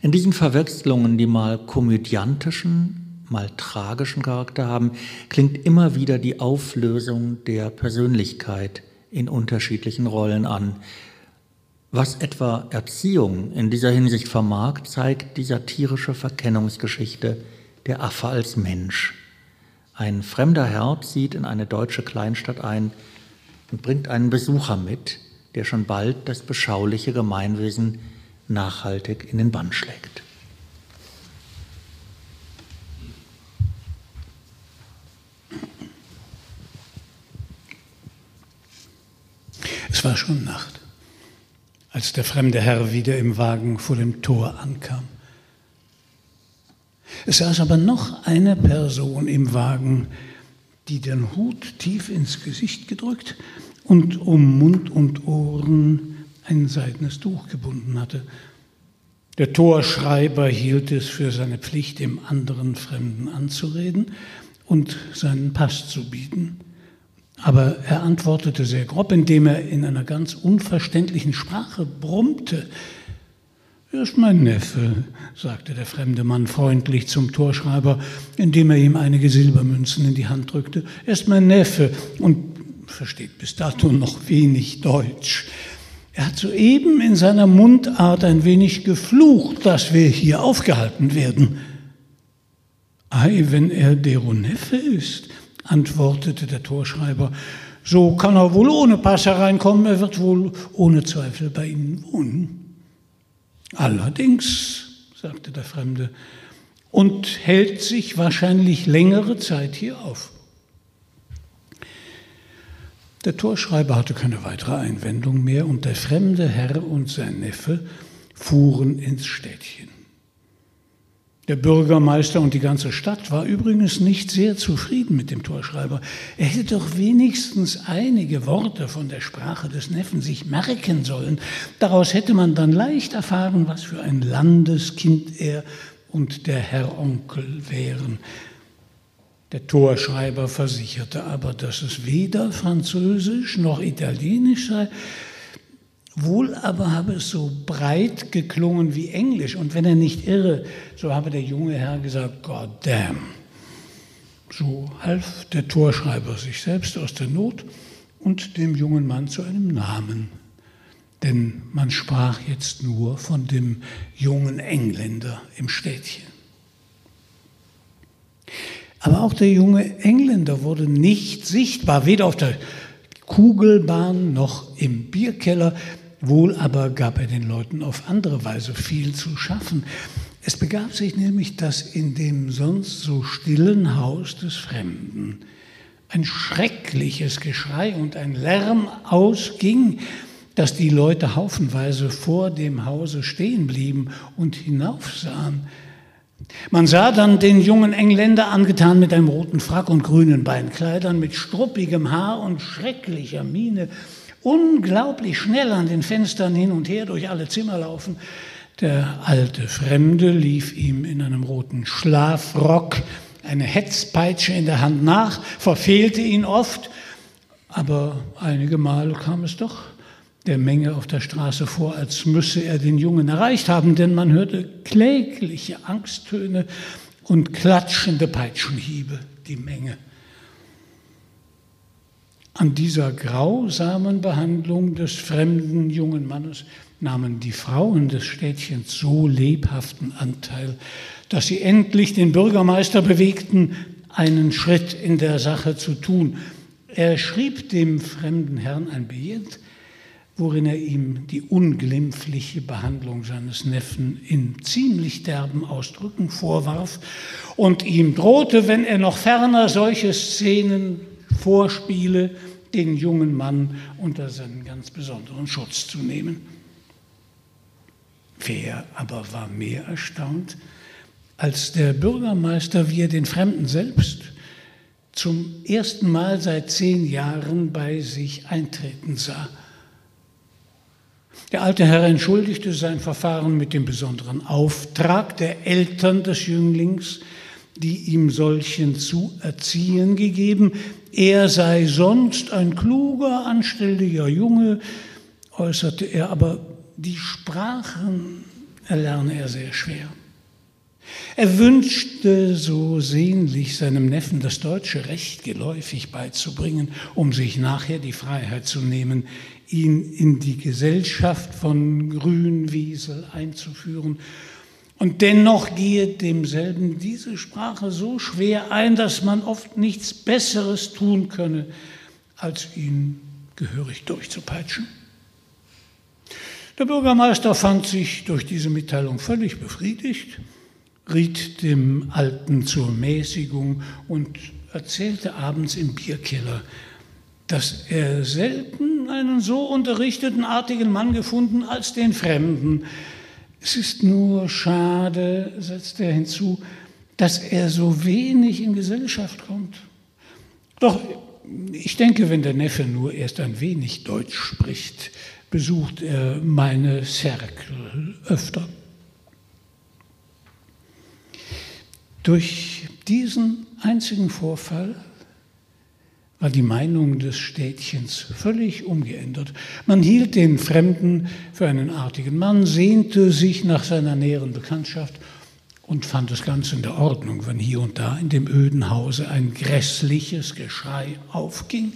In diesen Verwechslungen, die mal komödiantischen, mal tragischen Charakter haben, klingt immer wieder die Auflösung der Persönlichkeit in unterschiedlichen Rollen an. Was etwa Erziehung in dieser Hinsicht vermag, zeigt die satirische Verkennungsgeschichte der Affe als Mensch. Ein fremder Herr zieht in eine deutsche Kleinstadt ein und bringt einen Besucher mit, der schon bald das beschauliche Gemeinwesen nachhaltig in den Bann schlägt. Es war schon Nacht, als der fremde Herr wieder im Wagen vor dem Tor ankam. Es saß aber noch eine Person im Wagen, die den Hut tief ins Gesicht gedrückt und um Mund und Ohren ein seidenes Tuch gebunden hatte. Der Torschreiber hielt es für seine Pflicht, dem anderen Fremden anzureden und seinen Pass zu bieten. Aber er antwortete sehr grob, indem er in einer ganz unverständlichen Sprache brummte. Er ist mein Neffe, sagte der fremde Mann freundlich zum Torschreiber, indem er ihm einige Silbermünzen in die Hand drückte. Er ist mein Neffe und versteht bis dato noch wenig Deutsch. Er hat soeben in seiner Mundart ein wenig geflucht, dass wir hier aufgehalten werden. Ei, wenn er dero Neffe ist, antwortete der Torschreiber, so kann er wohl ohne Pass hereinkommen, er wird wohl ohne Zweifel bei Ihnen wohnen. Allerdings, sagte der Fremde, und hält sich wahrscheinlich längere Zeit hier auf. Der Torschreiber hatte keine weitere Einwendung mehr und der fremde Herr und sein Neffe fuhren ins Städtchen. Der Bürgermeister und die ganze Stadt war übrigens nicht sehr zufrieden mit dem Torschreiber. Er hätte doch wenigstens einige Worte von der Sprache des Neffen sich merken sollen. Daraus hätte man dann leicht erfahren, was für ein Landeskind er und der Herr Onkel wären. Der Torschreiber versicherte aber, dass es weder Französisch noch Italienisch sei, Wohl aber habe es so breit geklungen wie Englisch. Und wenn er nicht irre, so habe der junge Herr gesagt, God damn. So half der Torschreiber sich selbst aus der Not und dem jungen Mann zu einem Namen. Denn man sprach jetzt nur von dem jungen Engländer im Städtchen. Aber auch der junge Engländer wurde nicht sichtbar, weder auf der Kugelbahn noch im Bierkeller. Wohl aber gab er den Leuten auf andere Weise viel zu schaffen. Es begab sich nämlich, dass in dem sonst so stillen Haus des Fremden ein schreckliches Geschrei und ein Lärm ausging, dass die Leute haufenweise vor dem Hause stehen blieben und hinaufsahen. Man sah dann den jungen Engländer angetan mit einem roten Frack und grünen Beinkleidern, mit struppigem Haar und schrecklicher Miene, unglaublich schnell an den Fenstern hin und her durch alle Zimmer laufen. Der alte Fremde lief ihm in einem roten Schlafrock, eine Hetzpeitsche in der Hand nach, verfehlte ihn oft, aber einige Mal kam es doch der Menge auf der Straße vor, als müsse er den Jungen erreicht haben, denn man hörte klägliche Angsttöne und klatschende Peitschenhiebe, die Menge. An dieser grausamen Behandlung des fremden jungen Mannes nahmen die Frauen des Städtchens so lebhaften Anteil, dass sie endlich den Bürgermeister bewegten, einen Schritt in der Sache zu tun. Er schrieb dem fremden Herrn ein Billett, worin er ihm die unglimpfliche Behandlung seines Neffen in ziemlich derben Ausdrücken vorwarf und ihm drohte, wenn er noch ferner solche Szenen vorspiele, den jungen Mann unter seinen ganz besonderen Schutz zu nehmen. Wer aber war mehr erstaunt, als der Bürgermeister, wie er den Fremden selbst zum ersten Mal seit zehn Jahren bei sich eintreten sah. Der alte Herr entschuldigte sein Verfahren mit dem besonderen Auftrag der Eltern des Jünglings, die ihm solchen zu erziehen gegeben. Er sei sonst ein kluger, anständiger Junge, äußerte er, aber die Sprachen erlerne er sehr schwer. Er wünschte so sehnlich seinem Neffen das deutsche Recht geläufig beizubringen, um sich nachher die Freiheit zu nehmen, ihn in die Gesellschaft von Grünwiesel einzuführen und dennoch gehe demselben diese Sprache so schwer ein, dass man oft nichts Besseres tun könne, als ihn gehörig durchzupeitschen. Der Bürgermeister fand sich durch diese Mitteilung völlig befriedigt, riet dem Alten zur Mäßigung und erzählte abends im Bierkeller, dass er selten einen so unterrichteten, artigen Mann gefunden als den Fremden. Es ist nur schade, setzte er hinzu, dass er so wenig in Gesellschaft kommt. Doch ich denke, wenn der Neffe nur erst ein wenig Deutsch spricht, besucht er meine Cercle öfter. Durch diesen einzigen Vorfall war die Meinung des Städtchens völlig umgeändert. Man hielt den Fremden für einen artigen Mann, sehnte sich nach seiner näheren Bekanntschaft und fand das Ganze in der Ordnung, wenn hier und da in dem öden Hause ein grässliches Geschrei aufging.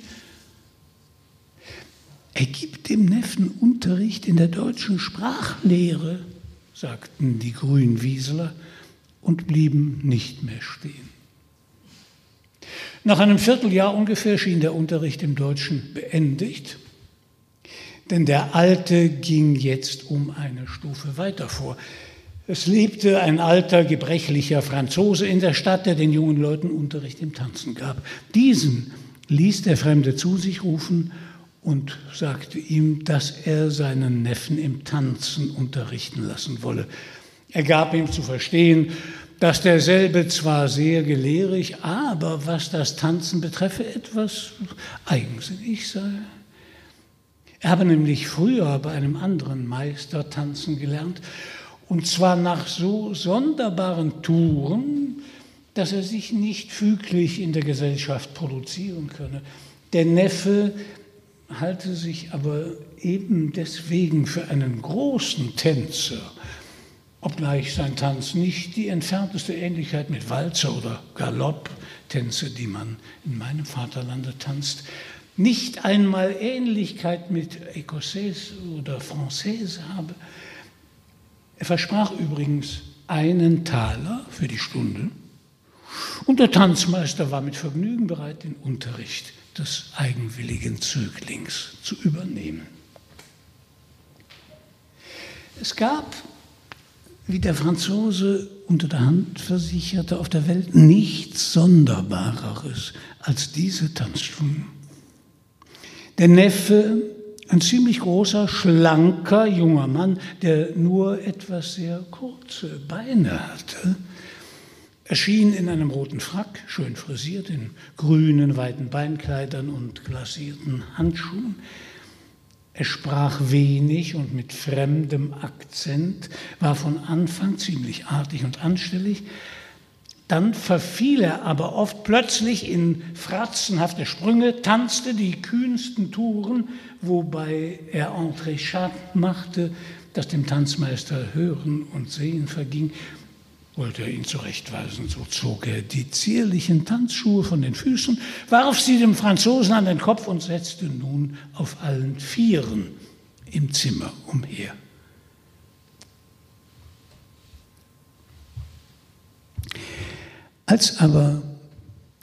Er gibt dem Neffen Unterricht in der deutschen Sprachlehre, sagten die Grünwieseler und blieben nicht mehr stehen. Nach einem Vierteljahr ungefähr schien der Unterricht im Deutschen beendigt, denn der Alte ging jetzt um eine Stufe weiter vor. Es lebte ein alter, gebrechlicher Franzose in der Stadt, der den jungen Leuten Unterricht im Tanzen gab. Diesen ließ der Fremde zu sich rufen und sagte ihm, dass er seinen Neffen im Tanzen unterrichten lassen wolle. Er gab ihm zu verstehen, dass derselbe zwar sehr gelehrig, aber was das Tanzen betreffe, etwas eigensinnig sei. Er habe nämlich früher bei einem anderen Meister tanzen gelernt, und zwar nach so sonderbaren Touren, dass er sich nicht füglich in der Gesellschaft produzieren könne. Der Neffe halte sich aber eben deswegen für einen großen Tänzer obgleich sein Tanz nicht die entfernteste Ähnlichkeit mit Walzer oder Galopp-Tänze, die man in meinem Vaterlande tanzt, nicht einmal Ähnlichkeit mit Écossaise oder Française habe. Er versprach übrigens einen Taler für die Stunde und der Tanzmeister war mit Vergnügen bereit, den Unterricht des eigenwilligen Zöglings zu übernehmen. Es gab wie der Franzose unter der Hand versicherte, auf der Welt nichts Sonderbareres als diese Tanzstunden. Der Neffe, ein ziemlich großer, schlanker junger Mann, der nur etwas sehr kurze Beine hatte, erschien in einem roten Frack, schön frisiert, in grünen, weiten Beinkleidern und glasierten Handschuhen. Er sprach wenig und mit fremdem Akzent, war von Anfang ziemlich artig und anstellig. Dann verfiel er aber oft plötzlich in fratzenhafte Sprünge, tanzte die kühnsten Touren, wobei er Entrechat machte, dass dem Tanzmeister Hören und Sehen verging wollte er ihn zurechtweisen. So zog er die zierlichen Tanzschuhe von den Füßen, warf sie dem Franzosen an den Kopf und setzte nun auf allen Vieren im Zimmer umher. Als aber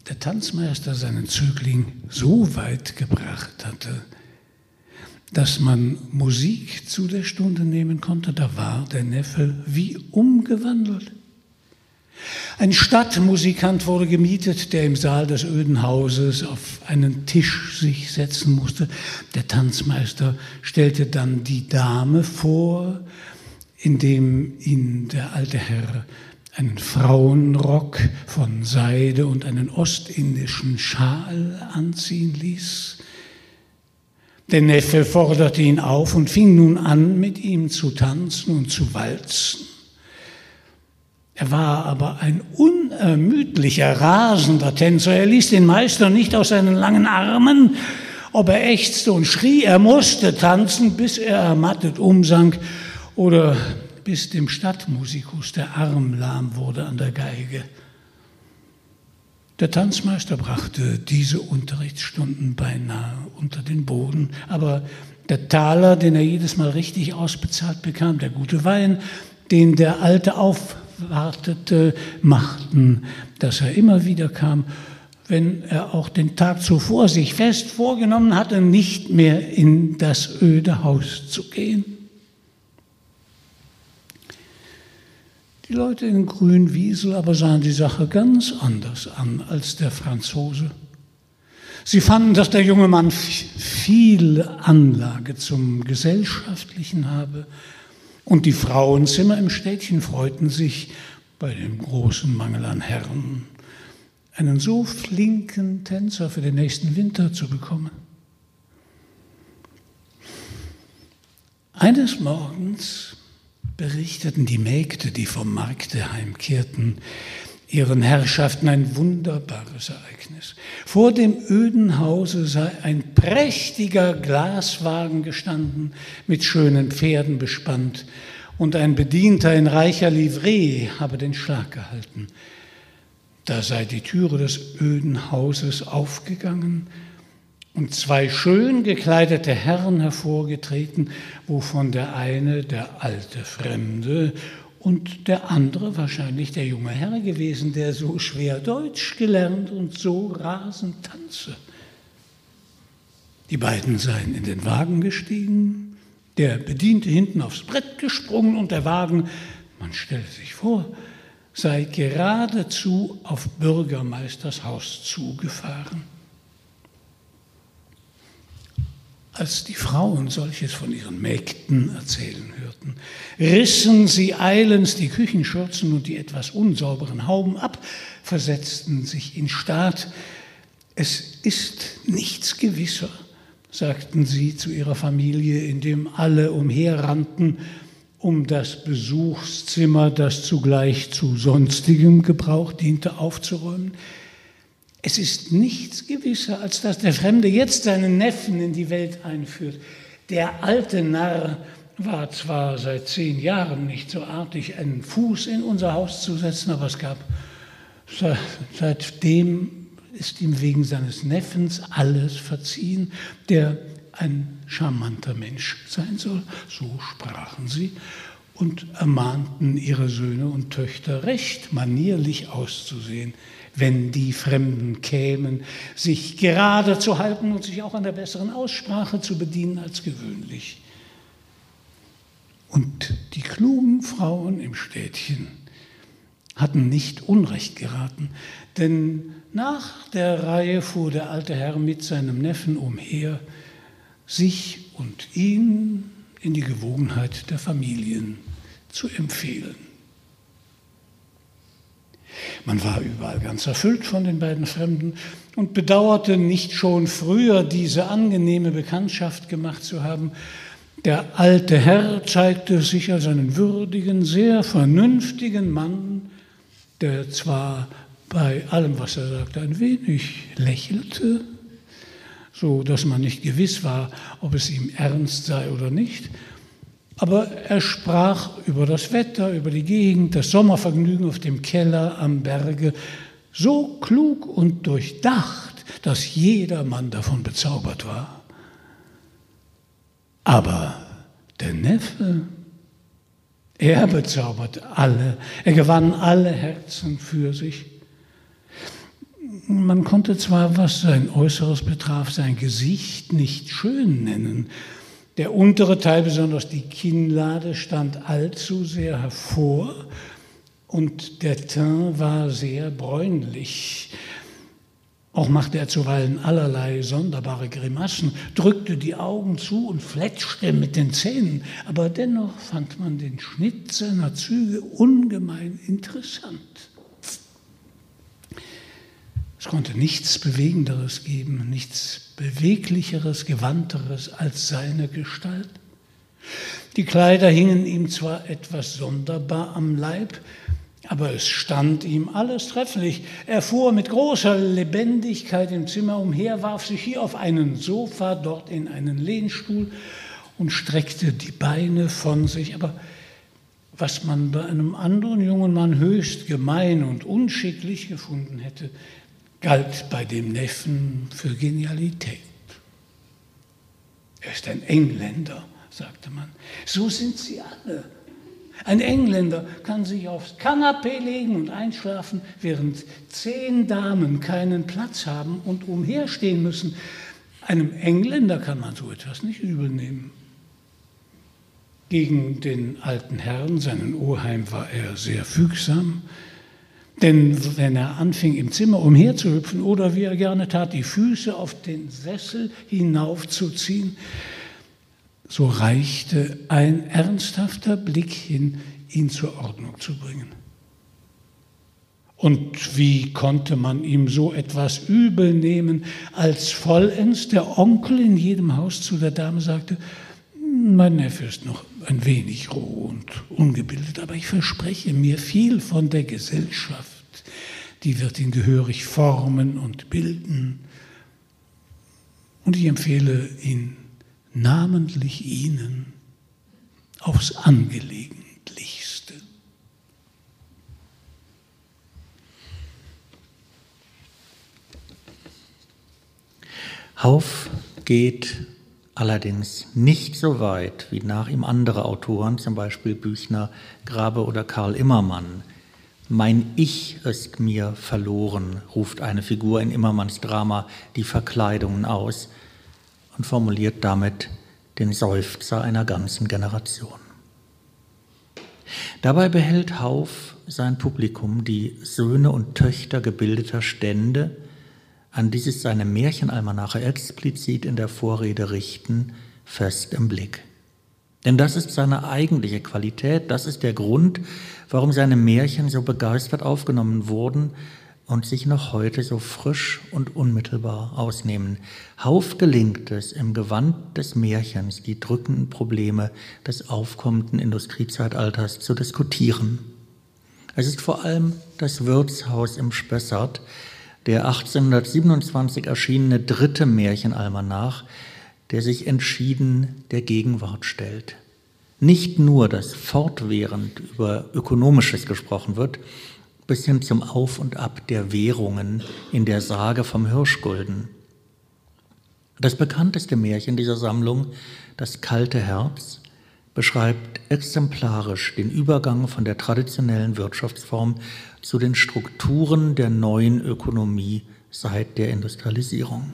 der Tanzmeister seinen Zögling so weit gebracht hatte, dass man Musik zu der Stunde nehmen konnte, da war der Neffe wie umgewandelt. Ein Stadtmusikant wurde gemietet, der im Saal des öden Hauses auf einen Tisch sich setzen musste. Der Tanzmeister stellte dann die Dame vor, indem ihn der alte Herr einen Frauenrock von Seide und einen ostindischen Schal anziehen ließ. Der Neffe forderte ihn auf und fing nun an, mit ihm zu tanzen und zu walzen. Er war aber ein unermüdlicher, rasender Tänzer. Er ließ den Meister nicht aus seinen langen Armen. Ob er ächzte und schrie, er musste tanzen, bis er ermattet umsank oder bis dem Stadtmusikus der Arm lahm wurde an der Geige. Der Tanzmeister brachte diese Unterrichtsstunden beinahe unter den Boden, aber der Taler, den er jedes Mal richtig ausbezahlt bekam, der gute Wein, den der Alte auf wartete, machten, dass er immer wieder kam, wenn er auch den Tag zuvor sich fest vorgenommen hatte, nicht mehr in das öde Haus zu gehen. Die Leute in Grünwiesel aber sahen die Sache ganz anders an als der Franzose. Sie fanden, dass der junge Mann viel Anlage zum Gesellschaftlichen habe, und die Frauenzimmer im Städtchen freuten sich bei dem großen Mangel an Herren, einen so flinken Tänzer für den nächsten Winter zu bekommen. Eines Morgens berichteten die Mägde, die vom Markte heimkehrten, ihren Herrschaften ein wunderbares Ereignis. Vor dem öden Hause sei ein prächtiger Glaswagen gestanden, mit schönen Pferden bespannt, und ein Bedienter in reicher Livree habe den Schlag gehalten. Da sei die Türe des öden Hauses aufgegangen und zwei schön gekleidete Herren hervorgetreten, wovon der eine der alte Fremde und der andere wahrscheinlich der junge Herr gewesen, der so schwer Deutsch gelernt und so rasend tanze. Die beiden seien in den Wagen gestiegen, der Bediente hinten aufs Brett gesprungen und der Wagen, man stelle sich vor, sei geradezu auf Bürgermeisters Haus zugefahren. Als die Frauen solches von ihren Mägden erzählen hörten, rissen sie eilends die Küchenschürzen und die etwas unsauberen Hauben ab, versetzten sich in Staat. Es ist nichts gewisser, sagten sie zu ihrer Familie, indem alle umherrannten, um das Besuchszimmer, das zugleich zu sonstigem Gebrauch diente, aufzuräumen. Es ist nichts gewisser, als dass der Fremde jetzt seinen Neffen in die Welt einführt. Der alte Narr war zwar seit zehn Jahren nicht so artig, einen Fuß in unser Haus zu setzen, aber es gab seitdem ist ihm wegen seines Neffens alles verziehen, der ein charmanter Mensch sein soll. So sprachen sie und ermahnten ihre Söhne und Töchter recht manierlich auszusehen wenn die Fremden kämen, sich gerade zu halten und sich auch an der besseren Aussprache zu bedienen als gewöhnlich. Und die klugen Frauen im Städtchen hatten nicht Unrecht geraten, denn nach der Reihe fuhr der alte Herr mit seinem Neffen umher, sich und ihn in die Gewogenheit der Familien zu empfehlen. Man war überall ganz erfüllt von den beiden Fremden und bedauerte nicht schon früher diese angenehme Bekanntschaft gemacht zu haben. Der alte Herr zeigte sich als einen würdigen, sehr vernünftigen Mann, der zwar bei allem, was er sagte, ein wenig lächelte, so dass man nicht gewiss war, ob es ihm ernst sei oder nicht, aber er sprach über das Wetter, über die Gegend, das Sommervergnügen auf dem Keller am Berge, so klug und durchdacht, dass jedermann davon bezaubert war. Aber der Neffe, er bezauberte alle, er gewann alle Herzen für sich. Man konnte zwar, was sein Äußeres betraf, sein Gesicht nicht schön nennen, der untere Teil, besonders die Kinnlade, stand allzu sehr hervor und der Teint war sehr bräunlich. Auch machte er zuweilen allerlei sonderbare Grimassen, drückte die Augen zu und fletschte mit den Zähnen, aber dennoch fand man den Schnitt seiner Züge ungemein interessant. Konnte nichts Bewegenderes geben, nichts Beweglicheres, Gewandteres als seine Gestalt. Die Kleider hingen ihm zwar etwas sonderbar am Leib, aber es stand ihm alles trefflich. Er fuhr mit großer Lebendigkeit im Zimmer umher, warf sich hier auf einen Sofa, dort in einen Lehnstuhl und streckte die Beine von sich. Aber was man bei einem anderen jungen Mann höchst gemein und unschicklich gefunden hätte, galt bei dem Neffen für Genialität. Er ist ein Engländer, sagte man. So sind sie alle. Ein Engländer kann sich aufs Kanapee legen und einschlafen, während zehn Damen keinen Platz haben und umherstehen müssen. Einem Engländer kann man so etwas nicht übel nehmen. Gegen den alten Herrn, seinen Oheim, war er sehr fügsam. Denn wenn er anfing, im Zimmer umherzuhüpfen oder wie er gerne tat, die Füße auf den Sessel hinaufzuziehen, so reichte ein ernsthafter Blick hin, ihn zur Ordnung zu bringen. Und wie konnte man ihm so etwas übel nehmen, als vollends der Onkel in jedem Haus zu der Dame sagte, mein Neffe ist noch ein wenig roh und ungebildet, aber ich verspreche mir viel von der Gesellschaft. Die wird ihn gehörig formen und bilden. Und ich empfehle ihn namentlich Ihnen aufs Angelegentlichste. Hauf geht allerdings nicht so weit wie nach ihm andere Autoren, zum Beispiel Büchner, Grabe oder Karl Immermann. Mein Ich ist mir verloren, ruft eine Figur in Immermanns Drama Die Verkleidungen aus und formuliert damit den Seufzer einer ganzen Generation. Dabei behält Hauf sein Publikum, die Söhne und Töchter gebildeter Stände, an die sich seine Märchenalmanache explizit in der Vorrede richten, fest im Blick. Denn das ist seine eigentliche Qualität, das ist der Grund, warum seine Märchen so begeistert aufgenommen wurden und sich noch heute so frisch und unmittelbar ausnehmen. Hauf gelingt es, im Gewand des Märchens die drückenden Probleme des aufkommenden Industriezeitalters zu diskutieren. Es ist vor allem das Wirtshaus im Spessart, der 1827 erschienene dritte Märchenalmanach, der sich entschieden der Gegenwart stellt. Nicht nur, dass fortwährend über Ökonomisches gesprochen wird, bis hin zum Auf und Ab der Währungen in der Sage vom Hirschgulden. Das bekannteste Märchen dieser Sammlung, Das kalte Herz, beschreibt exemplarisch den Übergang von der traditionellen Wirtschaftsform zu den Strukturen der neuen Ökonomie seit der Industrialisierung.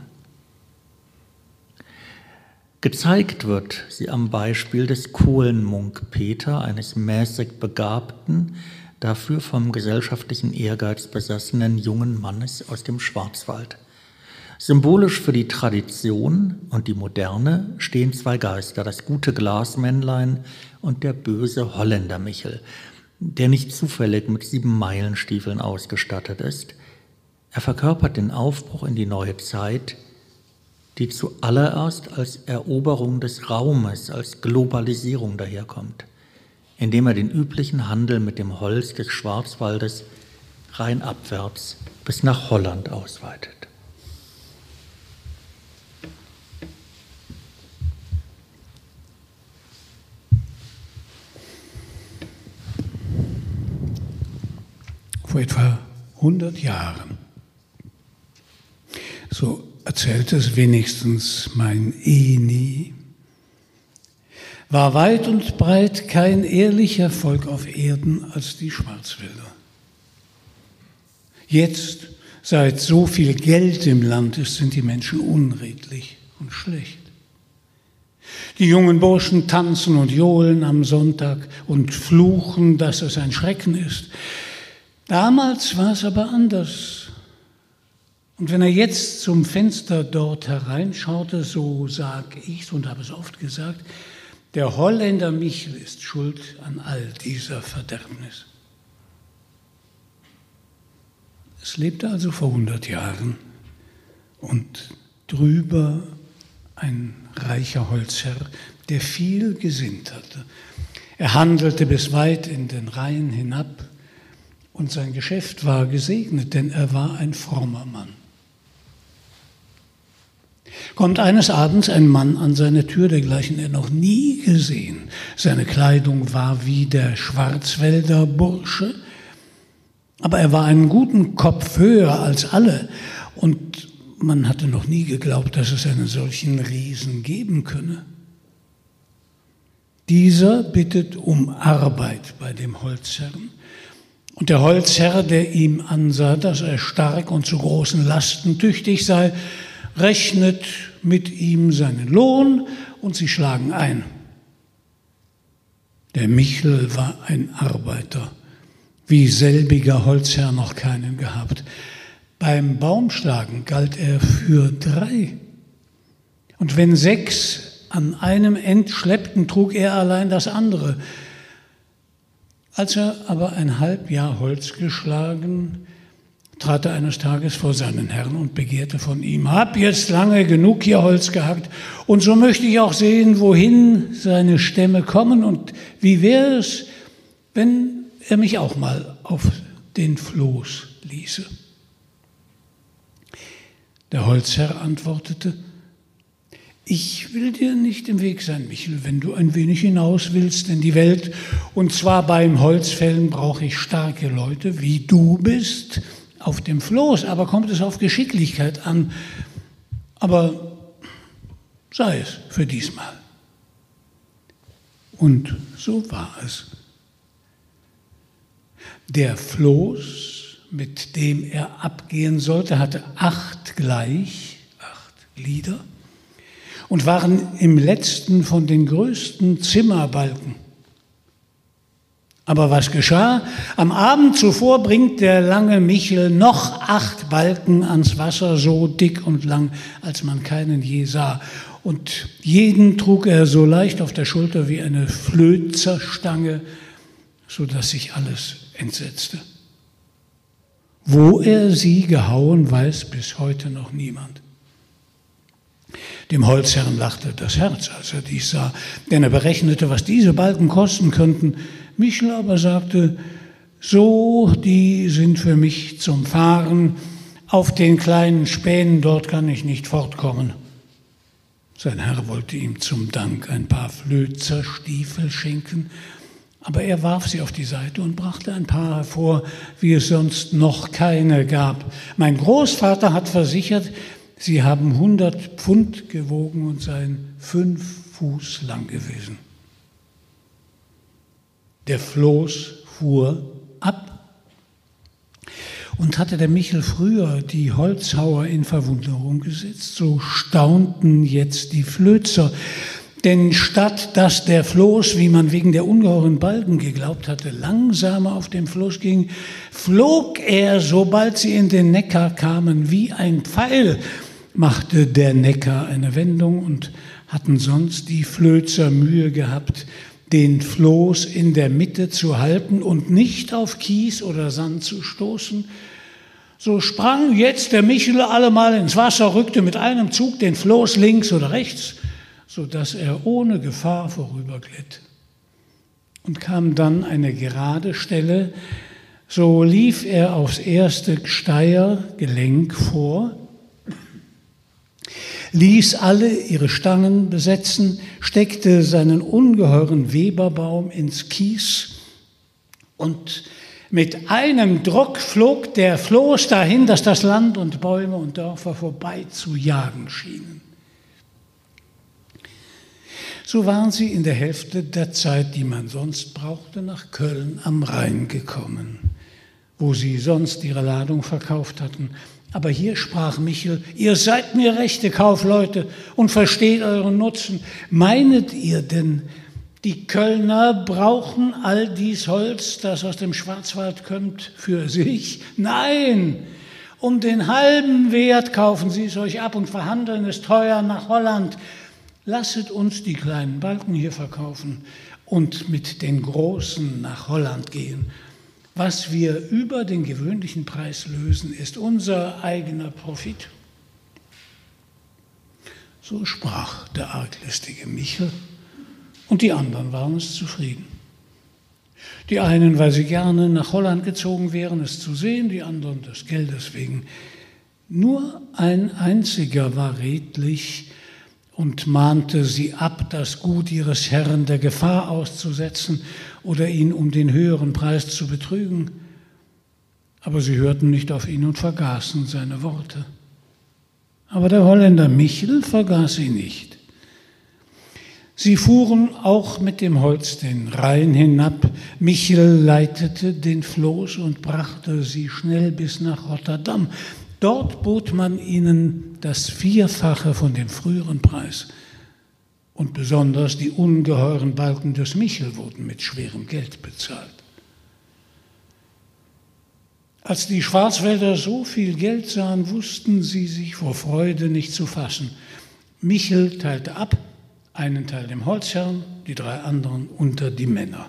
Gezeigt wird sie am Beispiel des Kohlenmunk Peter, eines mäßig begabten, dafür vom gesellschaftlichen Ehrgeiz besessenen jungen Mannes aus dem Schwarzwald. Symbolisch für die Tradition und die Moderne stehen zwei Geister, das gute Glasmännlein und der böse Holländer Michel, der nicht zufällig mit sieben Meilenstiefeln ausgestattet ist. Er verkörpert den Aufbruch in die neue Zeit, die zuallererst als Eroberung des Raumes, als Globalisierung daherkommt, indem er den üblichen Handel mit dem Holz des Schwarzwaldes rein abwärts bis nach Holland ausweitet. Vor etwa 100 Jahren. So erzählt es wenigstens mein Eni. War weit und breit kein ehrlicher Volk auf Erden als die Schwarzwälder. Jetzt, seit so viel Geld im Land ist, sind die Menschen unredlich und schlecht. Die jungen Burschen tanzen und johlen am Sonntag und fluchen, dass es ein Schrecken ist. Damals war es aber anders. Und wenn er jetzt zum Fenster dort hereinschaute, so sage ich und habe es oft gesagt, der Holländer Michel ist schuld an all dieser Verderbnis. Es lebte also vor 100 Jahren und drüber ein reicher Holzherr, der viel gesinnt hatte. Er handelte bis weit in den Rhein hinab, und sein Geschäft war gesegnet, denn er war ein frommer Mann. Kommt eines Abends ein Mann an seine Tür, dergleichen er noch nie gesehen. Seine Kleidung war wie der Schwarzwälder Bursche, aber er war einen guten Kopf höher als alle und man hatte noch nie geglaubt, dass es einen solchen Riesen geben könne. Dieser bittet um Arbeit bei dem Holzherrn und der Holzherr, der ihm ansah, dass er stark und zu großen Lasten tüchtig sei, rechnet mit ihm seinen Lohn und sie schlagen ein. Der Michel war ein Arbeiter, wie selbiger Holzherr noch keinen gehabt. Beim Baumschlagen galt er für drei. Und wenn sechs an einem End schleppten, trug er allein das andere. Als er aber ein halb Jahr Holz geschlagen, trat er eines Tages vor seinen Herrn und begehrte von ihm, hab jetzt lange genug hier Holz gehackt und so möchte ich auch sehen, wohin seine Stämme kommen und wie wäre es, wenn er mich auch mal auf den Floß ließe. Der Holzherr antwortete, ich will dir nicht im Weg sein, Michel, wenn du ein wenig hinaus willst in die Welt. Und zwar beim Holzfällen brauche ich starke Leute, wie du bist, auf dem Floß. Aber kommt es auf Geschicklichkeit an. Aber sei es für diesmal. Und so war es. Der Floß, mit dem er abgehen sollte, hatte acht gleich, acht Glieder und waren im letzten von den größten Zimmerbalken. Aber was geschah? Am Abend zuvor bringt der lange Michel noch acht Balken ans Wasser, so dick und lang, als man keinen je sah. Und jeden trug er so leicht auf der Schulter wie eine Flözerstange, so dass sich alles entsetzte. Wo er sie gehauen, weiß bis heute noch niemand. Dem Holzherrn lachte das Herz, als er dies sah, denn er berechnete, was diese Balken kosten könnten. Michel aber sagte, so, die sind für mich zum Fahren, auf den kleinen Spänen, dort kann ich nicht fortkommen. Sein Herr wollte ihm zum Dank ein paar Flözerstiefel schenken, aber er warf sie auf die Seite und brachte ein paar hervor, wie es sonst noch keine gab. Mein Großvater hat versichert, Sie haben 100 Pfund gewogen und seien fünf Fuß lang gewesen. Der Floß fuhr ab. Und hatte der Michel früher die Holzhauer in Verwunderung gesetzt, so staunten jetzt die Flözer. Denn statt dass der Floß, wie man wegen der ungeheuren Balken geglaubt hatte, langsamer auf dem Floß ging, flog er, sobald sie in den Neckar kamen, wie ein Pfeil machte der Neckar eine Wendung und hatten sonst die Flözer Mühe gehabt, den Floß in der Mitte zu halten und nicht auf Kies oder Sand zu stoßen. So sprang jetzt der Michel allemal ins Wasser, rückte mit einem Zug den Floß links oder rechts, so dass er ohne Gefahr vorüberglitt und kam dann eine gerade Stelle, so lief er aufs erste Steiergelenk vor, ließ alle ihre Stangen besetzen, steckte seinen ungeheuren Weberbaum ins Kies und mit einem Druck flog der Floß dahin, dass das Land und Bäume und Dörfer vorbei zu jagen schienen. So waren sie in der Hälfte der Zeit, die man sonst brauchte, nach Köln am Rhein gekommen, wo sie sonst ihre Ladung verkauft hatten. Aber hier sprach Michel, ihr seid mir rechte Kaufleute und versteht euren Nutzen. Meinet ihr denn, die Kölner brauchen all dies Holz, das aus dem Schwarzwald kommt, für sich? Nein, um den halben Wert kaufen sie es euch ab und verhandeln es teuer nach Holland. Lasset uns die kleinen Balken hier verkaufen und mit den großen nach Holland gehen was wir über den gewöhnlichen Preis lösen, ist unser eigener Profit. So sprach der arglistige Michel und die anderen waren es zufrieden. Die einen, weil sie gerne nach Holland gezogen wären, es zu sehen, die anderen des Geldes wegen. Nur ein einziger war redlich und mahnte sie ab, das Gut ihres Herrn der Gefahr auszusetzen oder ihn um den höheren Preis zu betrügen. Aber sie hörten nicht auf ihn und vergaßen seine Worte. Aber der Holländer Michel vergaß sie nicht. Sie fuhren auch mit dem Holz den Rhein hinab. Michel leitete den Floß und brachte sie schnell bis nach Rotterdam. Dort bot man ihnen das Vierfache von dem früheren Preis. Und besonders die ungeheuren Balken des Michel wurden mit schwerem Geld bezahlt. Als die Schwarzwälder so viel Geld sahen, wussten sie sich vor Freude nicht zu fassen. Michel teilte ab, einen Teil dem Holzherrn, die drei anderen unter die Männer.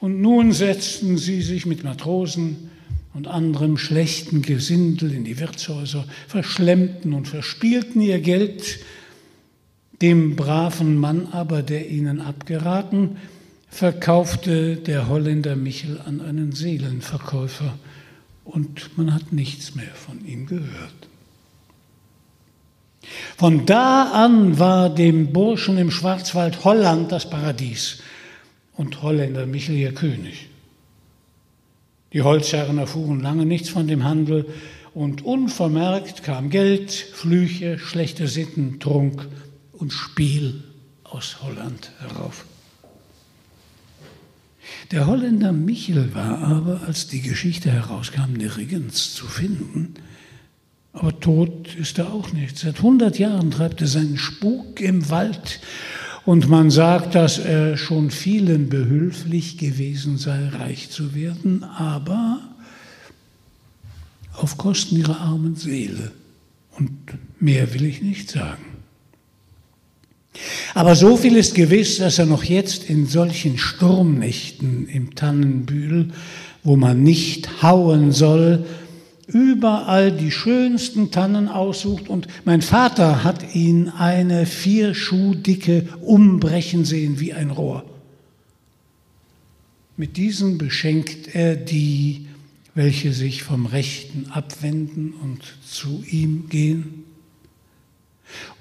Und nun setzten sie sich mit Matrosen und anderem schlechten Gesindel in die Wirtshäuser, verschlemmten und verspielten ihr Geld, dem braven Mann aber, der ihnen abgeraten, verkaufte der Holländer Michel an einen Seelenverkäufer und man hat nichts mehr von ihm gehört. Von da an war dem Burschen im Schwarzwald Holland das Paradies und Holländer Michel ihr König. Die Holzherren erfuhren lange nichts von dem Handel und unvermerkt kam Geld, Flüche, schlechte Sitten, Trunk und Spiel aus Holland herauf. Der Holländer Michel war aber, als die Geschichte herauskam, nirgends zu finden. Aber tot ist er auch nicht. Seit 100 Jahren treibt er seinen Spuk im Wald und man sagt, dass er schon vielen behülflich gewesen sei, reich zu werden, aber auf Kosten ihrer armen Seele. Und mehr will ich nicht sagen. Aber so viel ist gewiss, dass er noch jetzt in solchen Sturmnächten im Tannenbühl, wo man nicht hauen soll, überall die schönsten Tannen aussucht und mein Vater hat ihn eine vier Schuh dicke umbrechen sehen wie ein Rohr. Mit diesen beschenkt er die, welche sich vom Rechten abwenden und zu ihm gehen.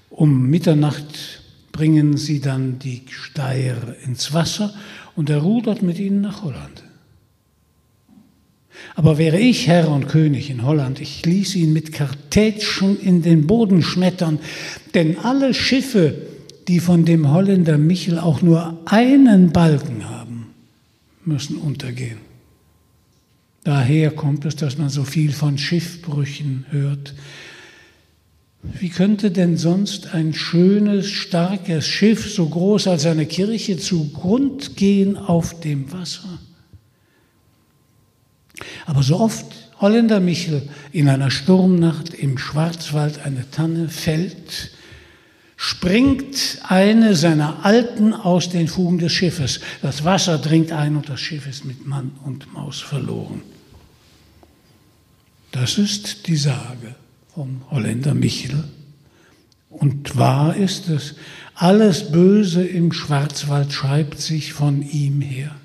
Um Mitternacht bringen sie dann die Steier ins Wasser und er rudert mit ihnen nach Holland. Aber wäre ich Herr und König in Holland, ich ließ ihn mit Kartätschen in den Boden schmettern, denn alle Schiffe, die von dem Holländer Michel auch nur einen Balken haben, müssen untergehen. Daher kommt es, dass man so viel von Schiffbrüchen hört, wie könnte denn sonst ein schönes, starkes Schiff, so groß als eine Kirche, zugrund gehen auf dem Wasser? Aber so oft Holländer Michel in einer Sturmnacht im Schwarzwald eine Tanne fällt, springt eine seiner Alten aus den Fugen des Schiffes. Das Wasser dringt ein und das Schiff ist mit Mann und Maus verloren. Das ist die Sage vom Holländer Michel. Und wahr ist es, alles Böse im Schwarzwald schreibt sich von ihm her.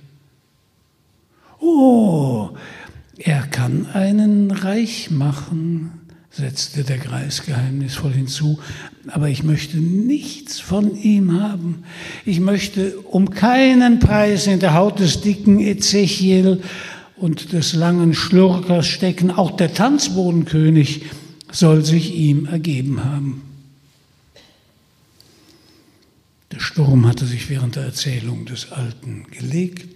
Oh, er kann einen reich machen, setzte der Greis geheimnisvoll hinzu, aber ich möchte nichts von ihm haben. Ich möchte um keinen Preis in der Haut des dicken Ezechiel und des langen Schlurkers stecken, auch der Tanzbodenkönig soll sich ihm ergeben haben. Der Sturm hatte sich während der Erzählung des Alten gelegt.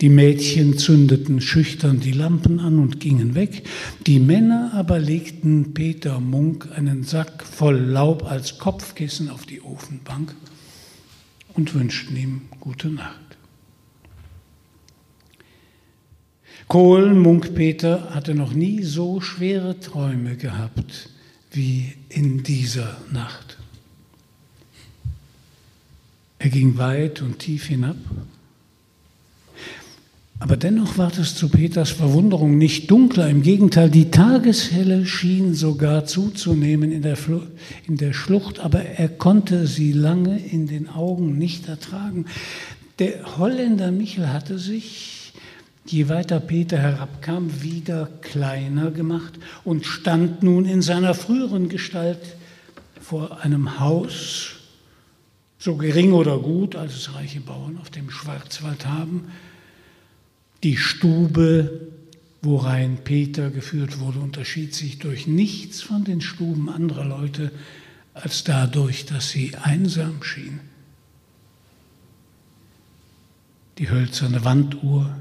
Die Mädchen zündeten schüchtern die Lampen an und gingen weg. Die Männer aber legten Peter Munk einen Sack voll Laub als Kopfkissen auf die Ofenbank und wünschten ihm gute Nacht. Kohl Munkpeter hatte noch nie so schwere Träume gehabt wie in dieser Nacht. Er ging weit und tief hinab. Aber dennoch war es zu Peters Verwunderung nicht dunkler. Im Gegenteil, die Tageshelle schien sogar zuzunehmen in der, in der Schlucht, aber er konnte sie lange in den Augen nicht ertragen. Der Holländer Michel hatte sich je weiter Peter herabkam, wieder kleiner gemacht und stand nun in seiner früheren Gestalt vor einem Haus, so gering oder gut, als es reiche Bauern auf dem Schwarzwald haben. Die Stube, worein Peter geführt wurde, unterschied sich durch nichts von den Stuben anderer Leute, als dadurch, dass sie einsam schien. Die hölzerne Wanduhr,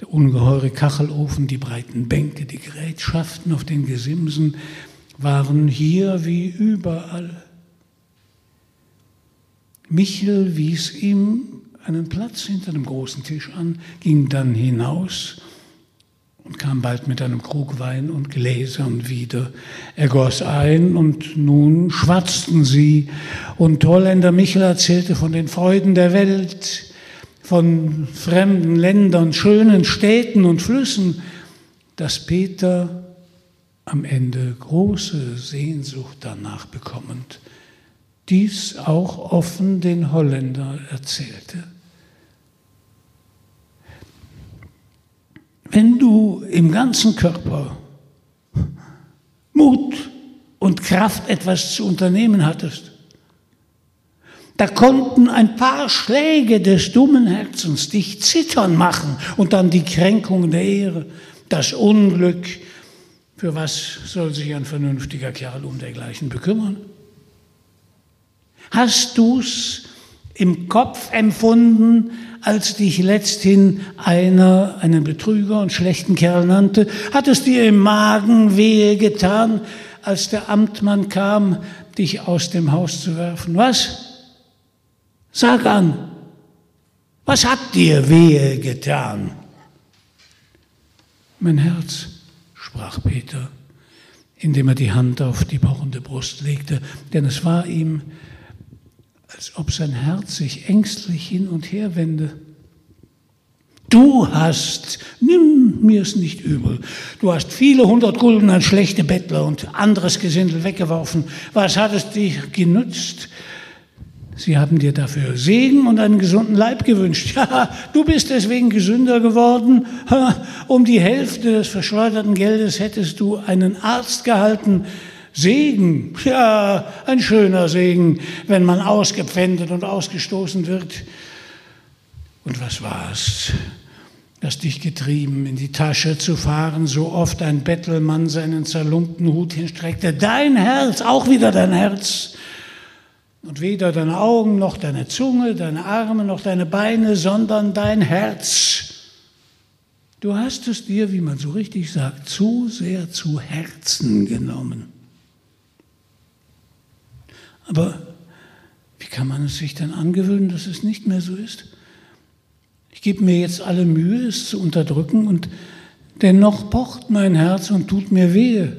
der ungeheure Kachelofen, die breiten Bänke, die Gerätschaften auf den Gesimsen waren hier wie überall Michel wies ihm einen Platz hinter dem großen Tisch an, ging dann hinaus und kam bald mit einem Krug Wein und Gläsern wieder. Er goss ein und nun schwatzten sie und Holländer Michel erzählte von den Freuden der Welt, von fremden Ländern, schönen Städten und Flüssen, dass Peter am Ende große Sehnsucht danach bekommend dies auch offen den Holländer erzählte. Wenn du im ganzen Körper Mut und Kraft, etwas zu unternehmen hattest, da konnten ein paar Schläge des dummen Herzens dich zittern machen und dann die Kränkung der Ehre, das Unglück. Für was soll sich ein vernünftiger Kerl um dergleichen bekümmern? Hast du's im Kopf empfunden, als dich letzthin einer einen Betrüger und schlechten Kerl nannte? Hat es dir im Magen wehe getan, als der Amtmann kam, dich aus dem Haus zu werfen? Was? Sag an, was hat dir wehe getan? Mein Herz, sprach Peter, indem er die Hand auf die pochende Brust legte, denn es war ihm, als ob sein Herz sich ängstlich hin und her wende. Du hast, nimm mir es nicht übel, du hast viele hundert Gulden an schlechte Bettler und anderes Gesindel weggeworfen. Was hat es dir genützt? Sie haben dir dafür Segen und einen gesunden Leib gewünscht. Ja, du bist deswegen gesünder geworden. Um die Hälfte des verschleuderten Geldes hättest du einen Arzt gehalten, Segen, ja, ein schöner Segen, wenn man ausgepfändet und ausgestoßen wird. Und was war's? Das dich getrieben, in die Tasche zu fahren, so oft ein Bettelmann seinen zerlumpten Hut hinstreckte. Dein Herz, auch wieder dein Herz. Und weder deine Augen noch deine Zunge, deine Arme noch deine Beine, sondern dein Herz. Du hast es dir, wie man so richtig sagt, zu sehr zu Herzen genommen. Aber wie kann man es sich denn angewöhnen, dass es nicht mehr so ist? Ich gebe mir jetzt alle Mühe, es zu unterdrücken, und dennoch pocht mein Herz und tut mir wehe.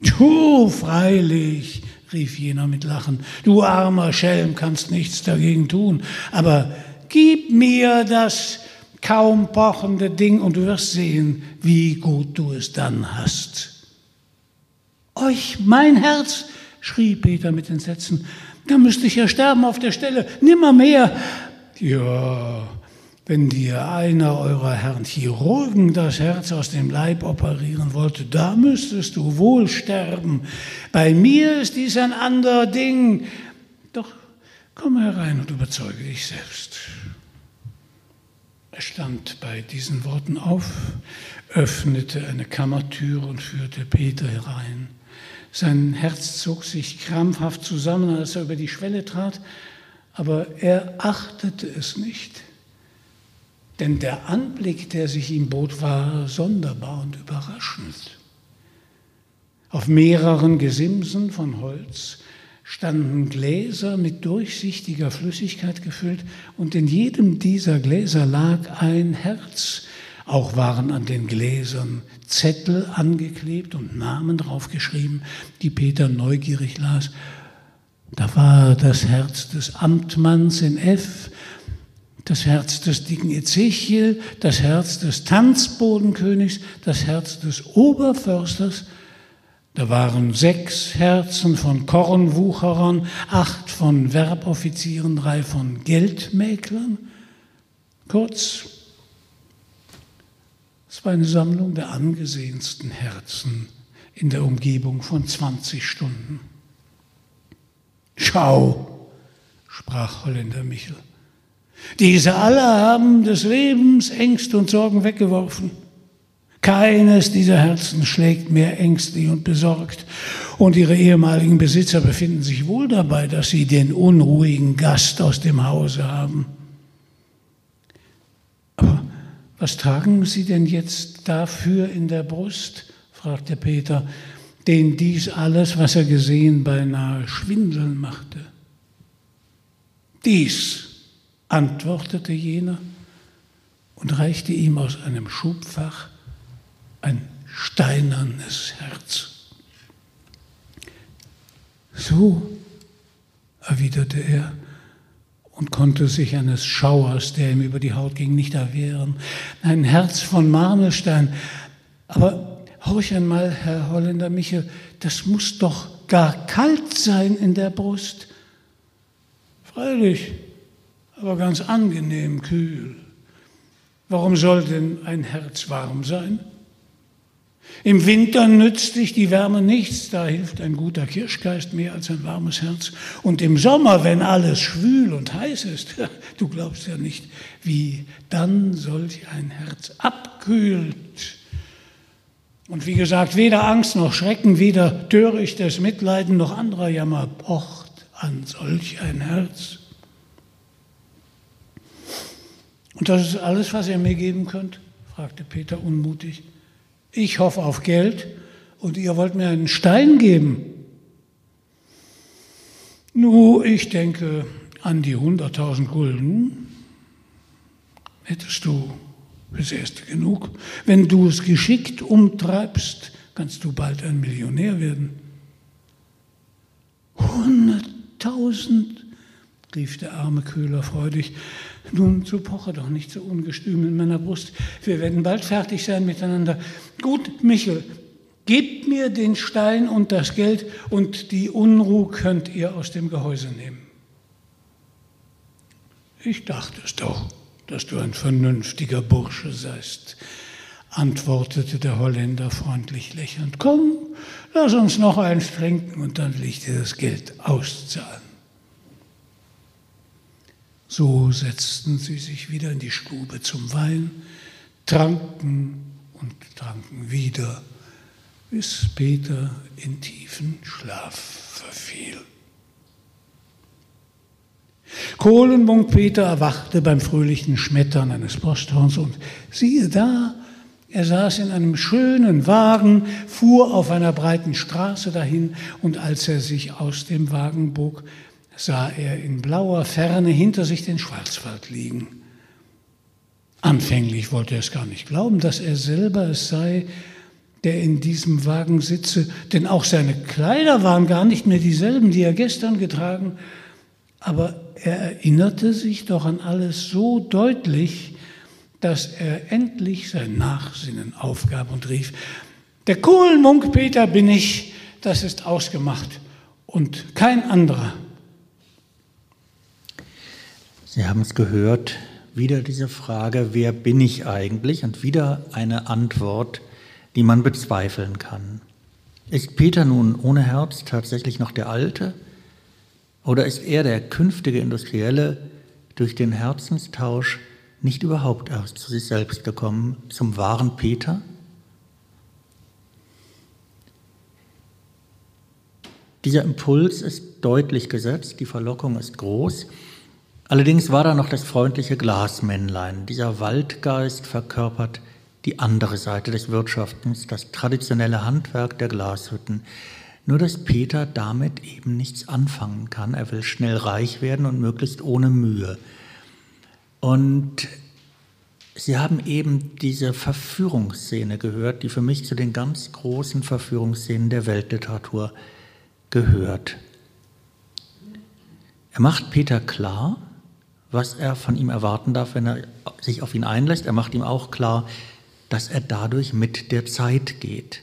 Du, freilich, rief jener mit Lachen, du armer Schelm kannst nichts dagegen tun, aber gib mir das kaum pochende Ding und du wirst sehen, wie gut du es dann hast. Euch, mein Herz, schrie Peter mit Entsetzen. Da müsste ich ja sterben auf der Stelle, nimmermehr. Ja, wenn dir einer eurer Herren Chirurgen das Herz aus dem Leib operieren wollte, da müsstest du wohl sterben. Bei mir ist dies ein ander Ding. Doch komm herein und überzeuge dich selbst. Er stand bei diesen Worten auf, öffnete eine Kammertür und führte Peter herein. Sein Herz zog sich krampfhaft zusammen, als er über die Schwelle trat, aber er achtete es nicht. Denn der Anblick, der sich ihm bot, war sonderbar und überraschend. Auf mehreren Gesimsen von Holz standen Gläser mit durchsichtiger Flüssigkeit gefüllt und in jedem dieser Gläser lag ein Herz, auch waren an den Gläsern Zettel angeklebt und Namen draufgeschrieben, die Peter neugierig las. Da war das Herz des Amtmanns in F, das Herz des dicken Ezechiel, das Herz des Tanzbodenkönigs, das Herz des Oberförsters. Da waren sechs Herzen von Kornwucherern, acht von Werboffizieren, drei von Geldmäklern. Kurz, es war eine Sammlung der angesehensten Herzen in der Umgebung von 20 Stunden. Schau, sprach Holländer Michel, diese alle haben des Lebens Ängste und Sorgen weggeworfen. Keines dieser Herzen schlägt mehr ängstlich und besorgt. Und ihre ehemaligen Besitzer befinden sich wohl dabei, dass sie den unruhigen Gast aus dem Hause haben. Aber was tragen Sie denn jetzt dafür in der Brust? fragte Peter, den dies alles, was er gesehen, beinahe schwindeln machte. Dies, antwortete jener und reichte ihm aus einem Schubfach ein steinernes Herz. So, erwiderte er und konnte sich eines Schauers, der ihm über die Haut ging, nicht erwehren. Ein Herz von Marmelstein. Aber horch einmal, Herr Holländer Michel, das muss doch gar kalt sein in der Brust. Freilich, aber ganz angenehm kühl. Warum soll denn ein Herz warm sein? Im Winter nützt dich die Wärme nichts, da hilft ein guter Kirschgeist mehr als ein warmes Herz. Und im Sommer, wenn alles schwül und heiß ist, du glaubst ja nicht, wie dann solch ein Herz abkühlt. Und wie gesagt, weder Angst noch Schrecken, weder törichtes Mitleiden noch anderer Jammer pocht an solch ein Herz. Und das ist alles, was ihr mir geben könnt? fragte Peter unmutig. Ich hoffe auf Geld und ihr wollt mir einen Stein geben. Nu, ich denke an die 100.000 Gulden. Hättest du fürs Erste genug. Wenn du es geschickt umtreibst, kannst du bald ein Millionär werden. 100.000, rief der arme Köhler freudig. Nun, so poche doch nicht so ungestüm in meiner Brust. Wir werden bald fertig sein miteinander. Gut, Michel, gebt mir den Stein und das Geld und die Unruh könnt ihr aus dem Gehäuse nehmen. Ich dachte es doch, dass du ein vernünftiger Bursche seist, antwortete der Holländer freundlich lächelnd. Komm, lass uns noch eins trinken und dann will ich dir das Geld auszahlen. So setzten sie sich wieder in die Stube zum Wein, tranken und tranken wieder, bis Peter in tiefen Schlaf verfiel. Kohlenmunk Peter erwachte beim fröhlichen Schmettern eines Posthorns und siehe da, er saß in einem schönen Wagen, fuhr auf einer breiten Straße dahin und als er sich aus dem Wagen bog, sah er in blauer Ferne hinter sich den Schwarzwald liegen. Anfänglich wollte er es gar nicht glauben, dass er selber es sei, der in diesem Wagen sitze, denn auch seine Kleider waren gar nicht mehr dieselben, die er gestern getragen, aber er erinnerte sich doch an alles so deutlich, dass er endlich sein Nachsinnen aufgab und rief, der Kohlenmunk Peter bin ich, das ist ausgemacht und kein anderer. Sie haben es gehört, wieder diese Frage, wer bin ich eigentlich? Und wieder eine Antwort, die man bezweifeln kann. Ist Peter nun ohne Herz tatsächlich noch der Alte? Oder ist er der künftige Industrielle durch den Herzenstausch nicht überhaupt erst zu sich selbst gekommen, zum wahren Peter? Dieser Impuls ist deutlich gesetzt, die Verlockung ist groß. Allerdings war da noch das freundliche Glasmännlein. Dieser Waldgeist verkörpert die andere Seite des Wirtschaftens, das traditionelle Handwerk der Glashütten. Nur dass Peter damit eben nichts anfangen kann. Er will schnell reich werden und möglichst ohne Mühe. Und Sie haben eben diese Verführungsszene gehört, die für mich zu den ganz großen Verführungsszenen der Weltliteratur gehört. Er macht Peter klar, was er von ihm erwarten darf, wenn er sich auf ihn einlässt. Er macht ihm auch klar, dass er dadurch mit der Zeit geht.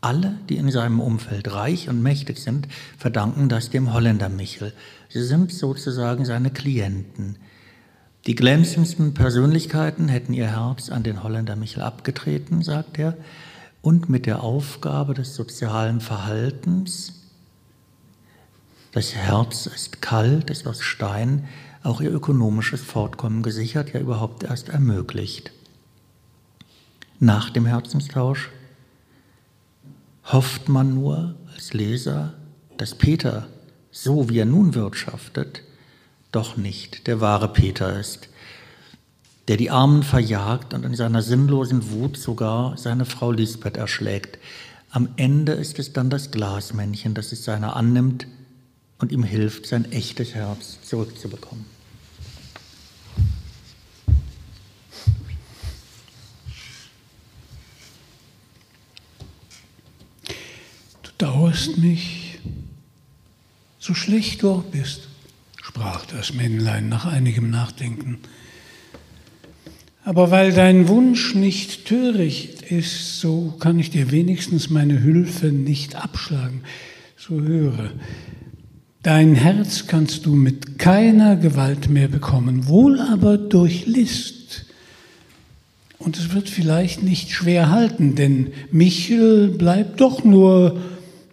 Alle, die in seinem Umfeld reich und mächtig sind, verdanken das dem Holländer Michel. Sie sind sozusagen seine Klienten. Die glänzendsten Persönlichkeiten hätten ihr Herz an den Holländer Michel abgetreten, sagt er, und mit der Aufgabe des sozialen Verhaltens, das Herz ist kalt, ist aus Stein, auch ihr ökonomisches Fortkommen gesichert, ja überhaupt erst ermöglicht. Nach dem Herzenstausch hofft man nur als Leser, dass Peter, so wie er nun wirtschaftet, doch nicht der wahre Peter ist, der die Armen verjagt und in seiner sinnlosen Wut sogar seine Frau Lisbeth erschlägt. Am Ende ist es dann das Glasmännchen, das es seiner annimmt, und ihm hilft, sein echtes Herz zurückzubekommen. Du dauerst mich, so schlecht du auch bist, sprach das Männlein nach einigem Nachdenken. Aber weil dein Wunsch nicht töricht ist, so kann ich dir wenigstens meine Hülfe nicht abschlagen. So höre. Dein Herz kannst du mit keiner Gewalt mehr bekommen, wohl aber durch List. Und es wird vielleicht nicht schwer halten, denn Michel bleibt doch nur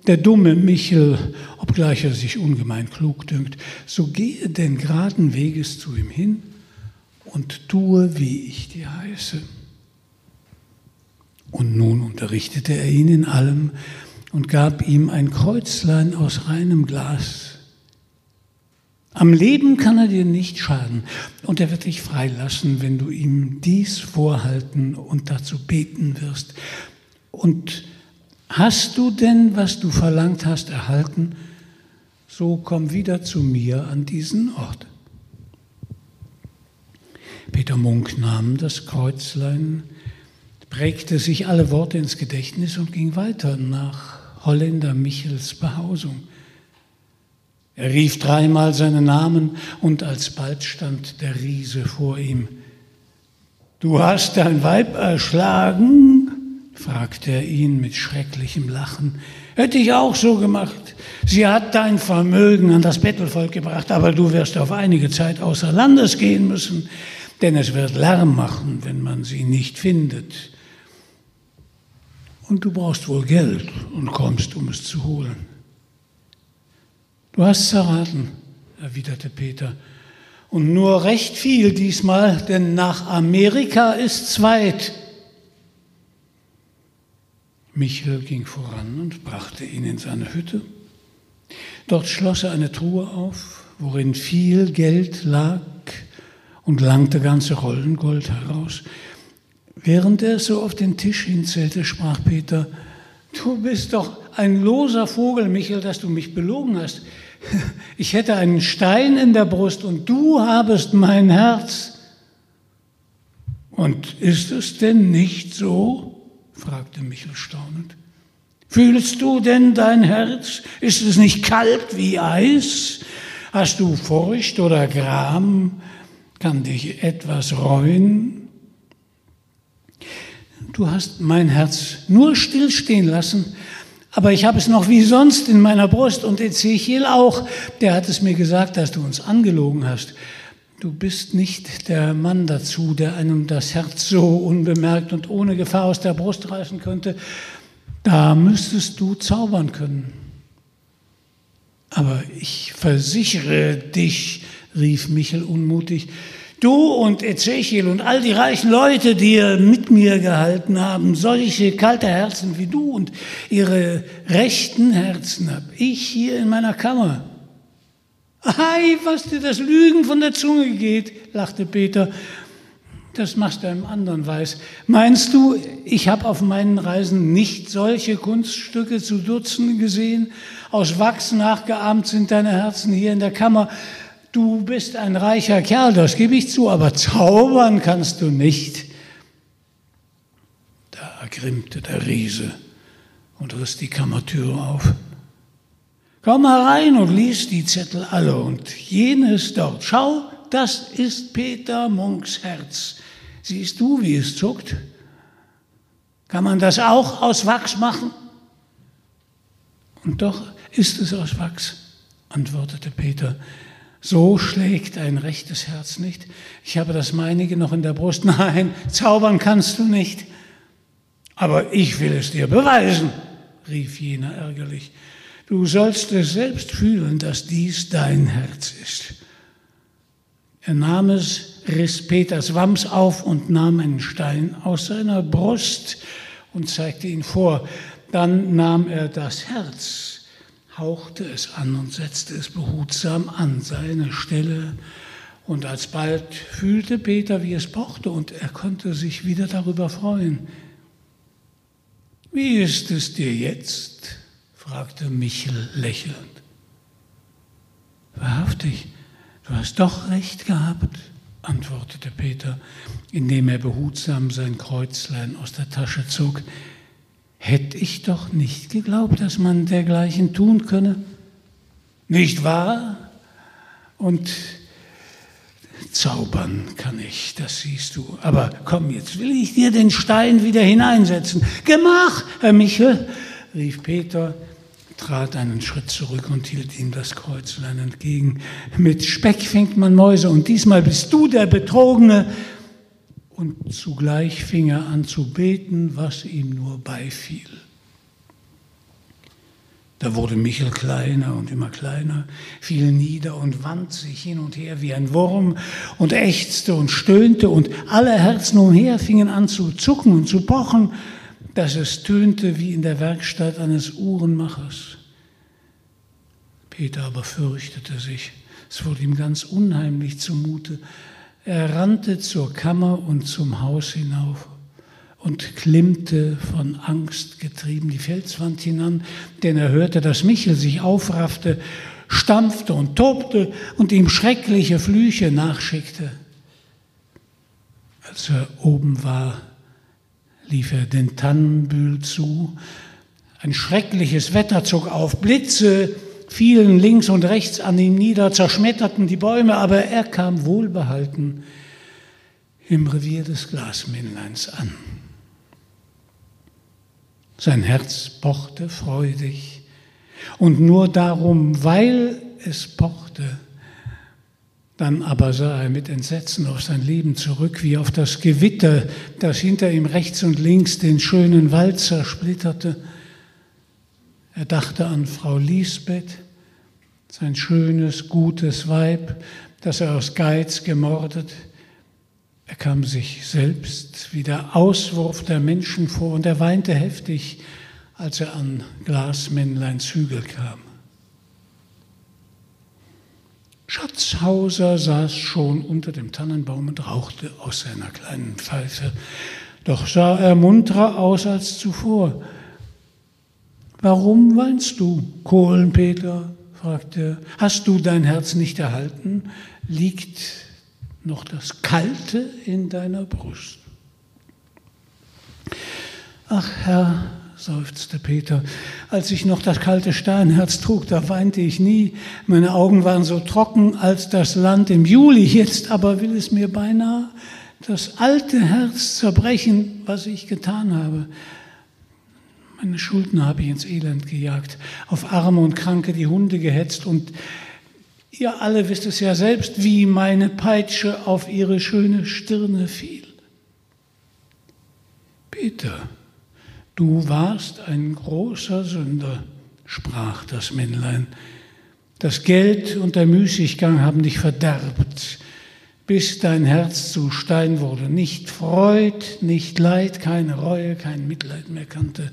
der dumme Michel, obgleich er sich ungemein klug dünkt. So gehe denn geraden Weges zu ihm hin und tue, wie ich dir heiße. Und nun unterrichtete er ihn in allem und gab ihm ein Kreuzlein aus reinem Glas. Am Leben kann er dir nicht schaden und er wird dich freilassen, wenn du ihm dies vorhalten und dazu beten wirst. Und hast du denn, was du verlangt hast, erhalten, so komm wieder zu mir an diesen Ort. Peter Munk nahm das Kreuzlein, prägte sich alle Worte ins Gedächtnis und ging weiter nach Holländer Michels Behausung. Er rief dreimal seinen Namen und alsbald stand der Riese vor ihm. Du hast dein Weib erschlagen? fragte er ihn mit schrecklichem Lachen. Hätte ich auch so gemacht. Sie hat dein Vermögen an das Bettelvolk gebracht, aber du wirst auf einige Zeit außer Landes gehen müssen denn es wird Lärm machen, wenn man sie nicht findet. Und du brauchst wohl Geld und kommst, um es zu holen. Du hast zerraten, erwiderte Peter. Und nur recht viel diesmal, denn nach Amerika ist's weit. Michel ging voran und brachte ihn in seine Hütte. Dort schloss er eine Truhe auf, worin viel Geld lag, und langte ganze Rollen Gold heraus. Während er so auf den Tisch hinzählte, sprach Peter, du bist doch ein loser Vogel, Michael, dass du mich belogen hast. Ich hätte einen Stein in der Brust und du habest mein Herz. Und ist es denn nicht so? fragte Michel staunend. Fühlst du denn dein Herz? Ist es nicht kalt wie Eis? Hast du Furcht oder Gram? Kann dich etwas reuen? Du hast mein Herz nur stillstehen lassen, aber ich habe es noch wie sonst in meiner Brust und Ezechiel auch. Der hat es mir gesagt, dass du uns angelogen hast. Du bist nicht der Mann dazu, der einem das Herz so unbemerkt und ohne Gefahr aus der Brust reißen könnte. Da müsstest du zaubern können. Aber ich versichere dich, rief Michel unmutig, du und Ezechiel und all die reichen Leute, die mit mir gehalten haben, solche kalte Herzen wie du und ihre rechten Herzen habe ich hier in meiner Kammer. Ei, was dir das Lügen von der Zunge geht, lachte Peter. Das machst du einem anderen weiß. Meinst du, ich habe auf meinen Reisen nicht solche Kunststücke zu Dutzenden gesehen? Aus Wachs nachgeahmt sind deine Herzen hier in der Kammer. Du bist ein reicher Kerl, das gebe ich zu, aber zaubern kannst du nicht. Da ergrimmte der Riese und riss die Kammertüre auf. Komm herein und lies die Zettel alle und jenes dort. Schau, das ist Peter Munks Herz. Siehst du, wie es zuckt? Kann man das auch aus Wachs machen? Und doch ist es aus Wachs, antwortete Peter. So schlägt ein rechtes Herz nicht. Ich habe das meinige noch in der Brust. Nein, zaubern kannst du nicht. Aber ich will es dir beweisen, rief jener ärgerlich. Du sollst es selbst fühlen, dass dies dein Herz ist. Er nahm es, riss Peters Wams auf und nahm einen Stein aus seiner Brust und zeigte ihn vor. Dann nahm er das Herz hauchte es an und setzte es behutsam an seine Stelle. Und alsbald fühlte Peter, wie es pochte, und er konnte sich wieder darüber freuen. Wie ist es dir jetzt? fragte Michel lächelnd. Wahrhaftig, du hast doch recht gehabt, antwortete Peter, indem er behutsam sein Kreuzlein aus der Tasche zog. Hätte ich doch nicht geglaubt, dass man dergleichen tun könne. Nicht wahr? Und zaubern kann ich, das siehst du. Aber komm, jetzt will ich dir den Stein wieder hineinsetzen. Gemach, Herr Michel, rief Peter, trat einen Schritt zurück und hielt ihm das Kreuzlein entgegen. Mit Speck fängt man Mäuse und diesmal bist du der Betrogene. Und zugleich fing er an zu beten, was ihm nur beifiel. Da wurde Michel kleiner und immer kleiner, fiel nieder und wand sich hin und her wie ein Wurm und ächzte und stöhnte und alle Herzen umher fingen an zu zucken und zu pochen, dass es tönte wie in der Werkstatt eines Uhrenmachers. Peter aber fürchtete sich, es wurde ihm ganz unheimlich zumute. Er rannte zur Kammer und zum Haus hinauf und klimmte von Angst getrieben die Felswand hinan, denn er hörte, dass Michel sich aufraffte, stampfte und tobte und ihm schreckliche Flüche nachschickte. Als er oben war, lief er den Tannenbühl zu. Ein schreckliches Wetter zog auf, Blitze fielen links und rechts an ihm nieder, zerschmetterten die Bäume, aber er kam wohlbehalten im Revier des Glasmännleins an. Sein Herz pochte freudig. Und nur darum, weil es pochte, dann aber sah er mit Entsetzen auf sein Leben zurück, wie auf das Gewitter, das hinter ihm rechts und links den schönen Wald zersplitterte. Er dachte an Frau Lisbeth, sein schönes, gutes Weib, das er aus Geiz gemordet, er kam sich selbst wie der Auswurf der Menschen vor und er weinte heftig, als er an Glasmännleins Hügel kam. Schatzhauser saß schon unter dem Tannenbaum und rauchte aus seiner kleinen Pfeife. Doch sah er munterer aus als zuvor. Warum weinst du, Kohlenpeter? fragte er. Hast du dein Herz nicht erhalten? Liegt noch das Kalte in deiner Brust. Ach Herr, seufzte Peter, als ich noch das kalte Steinherz trug, da weinte ich nie. Meine Augen waren so trocken als das Land im Juli. Jetzt aber will es mir beinahe das alte Herz zerbrechen, was ich getan habe. Meine Schulden habe ich ins Elend gejagt, auf Arme und Kranke die Hunde gehetzt und Ihr alle wisst es ja selbst, wie meine Peitsche auf ihre schöne Stirne fiel. Peter, du warst ein großer Sünder, sprach das Männlein. Das Geld und der Müßiggang haben dich verderbt, bis dein Herz zu Stein wurde, nicht Freud, nicht Leid, keine Reue, kein Mitleid mehr kannte.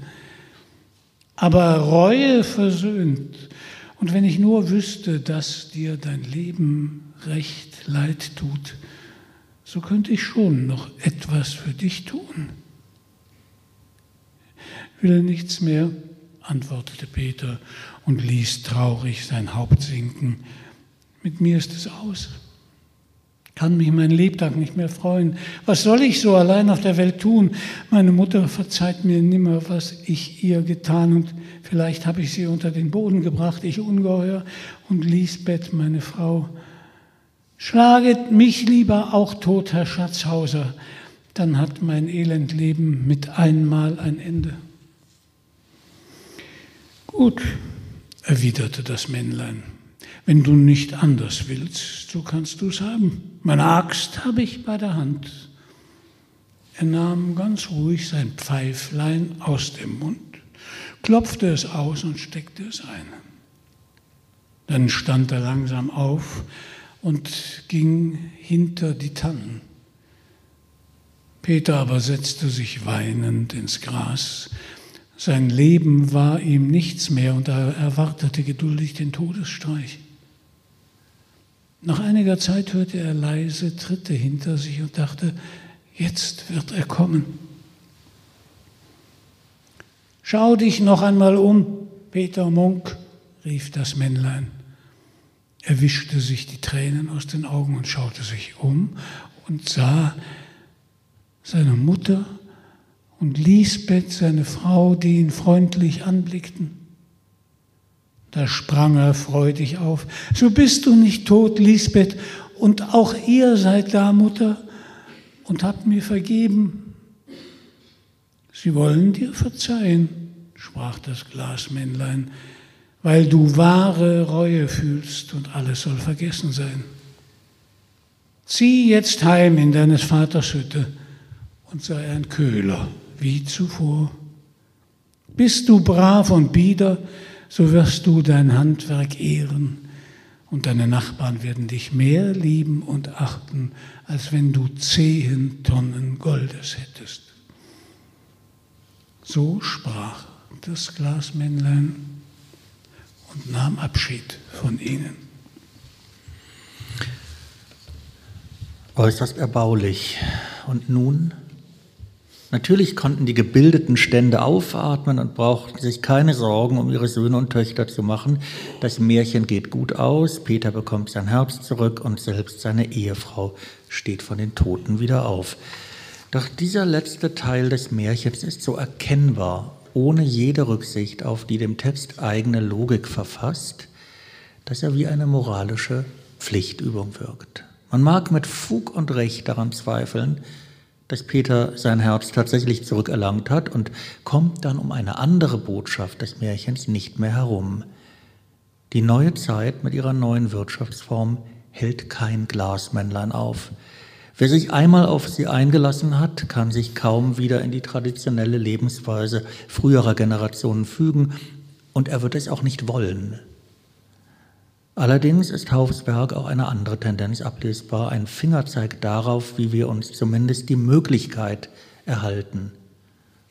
Aber Reue versöhnt und wenn ich nur wüsste, dass dir dein Leben recht leid tut, so könnte ich schon noch etwas für dich tun. Will nichts mehr, antwortete Peter und ließ traurig sein Haupt sinken. Mit mir ist es aus. Kann mich mein Lebtag nicht mehr freuen. Was soll ich so allein auf der Welt tun? Meine Mutter verzeiht mir nimmer, was ich ihr getan und Vielleicht habe ich sie unter den Boden gebracht, ich ungeheuer, und Lisbeth, meine Frau. Schlaget mich lieber auch tot, Herr Schatzhauser, dann hat mein Elendleben mit einmal ein Ende. Gut, erwiderte das Männlein, wenn du nicht anders willst, so kannst du es haben. Meine Axt habe ich bei der Hand. Er nahm ganz ruhig sein Pfeiflein aus dem Mund klopfte es aus und steckte es ein. Dann stand er langsam auf und ging hinter die Tannen. Peter aber setzte sich weinend ins Gras. Sein Leben war ihm nichts mehr und er erwartete geduldig den Todesstreich. Nach einiger Zeit hörte er leise Tritte hinter sich und dachte, jetzt wird er kommen. Schau dich noch einmal um, Peter Munk, rief das Männlein. Er wischte sich die Tränen aus den Augen und schaute sich um und sah seine Mutter und Lisbeth, seine Frau, die ihn freundlich anblickten. Da sprang er freudig auf. So bist du nicht tot, Lisbeth, und auch ihr seid da, Mutter, und habt mir vergeben. Sie wollen dir verzeihen, sprach das Glasmännlein, weil du wahre Reue fühlst und alles soll vergessen sein. Zieh jetzt heim in deines Vaters Hütte und sei ein Köhler wie zuvor. Bist du brav und bieder, so wirst du dein Handwerk ehren und deine Nachbarn werden dich mehr lieben und achten, als wenn du zehn Tonnen Goldes hättest. So sprach das Glasmännlein und nahm Abschied von ihnen. Äußerst erbaulich. Und nun? Natürlich konnten die gebildeten Stände aufatmen und brauchten sich keine Sorgen um ihre Söhne und Töchter zu machen. Das Märchen geht gut aus, Peter bekommt sein Herz zurück und selbst seine Ehefrau steht von den Toten wieder auf. Doch dieser letzte Teil des Märchens ist so erkennbar, ohne jede Rücksicht auf die dem Text eigene Logik verfasst, dass er wie eine moralische Pflichtübung wirkt. Man mag mit Fug und Recht daran zweifeln, dass Peter sein Herz tatsächlich zurückerlangt hat und kommt dann um eine andere Botschaft des Märchens nicht mehr herum. Die neue Zeit mit ihrer neuen Wirtschaftsform hält kein Glasmännlein auf. Wer sich einmal auf sie eingelassen hat, kann sich kaum wieder in die traditionelle Lebensweise früherer Generationen fügen und er wird es auch nicht wollen. Allerdings ist Haufs Werk auch eine andere Tendenz ablesbar, ein Fingerzeig darauf, wie wir uns zumindest die Möglichkeit erhalten,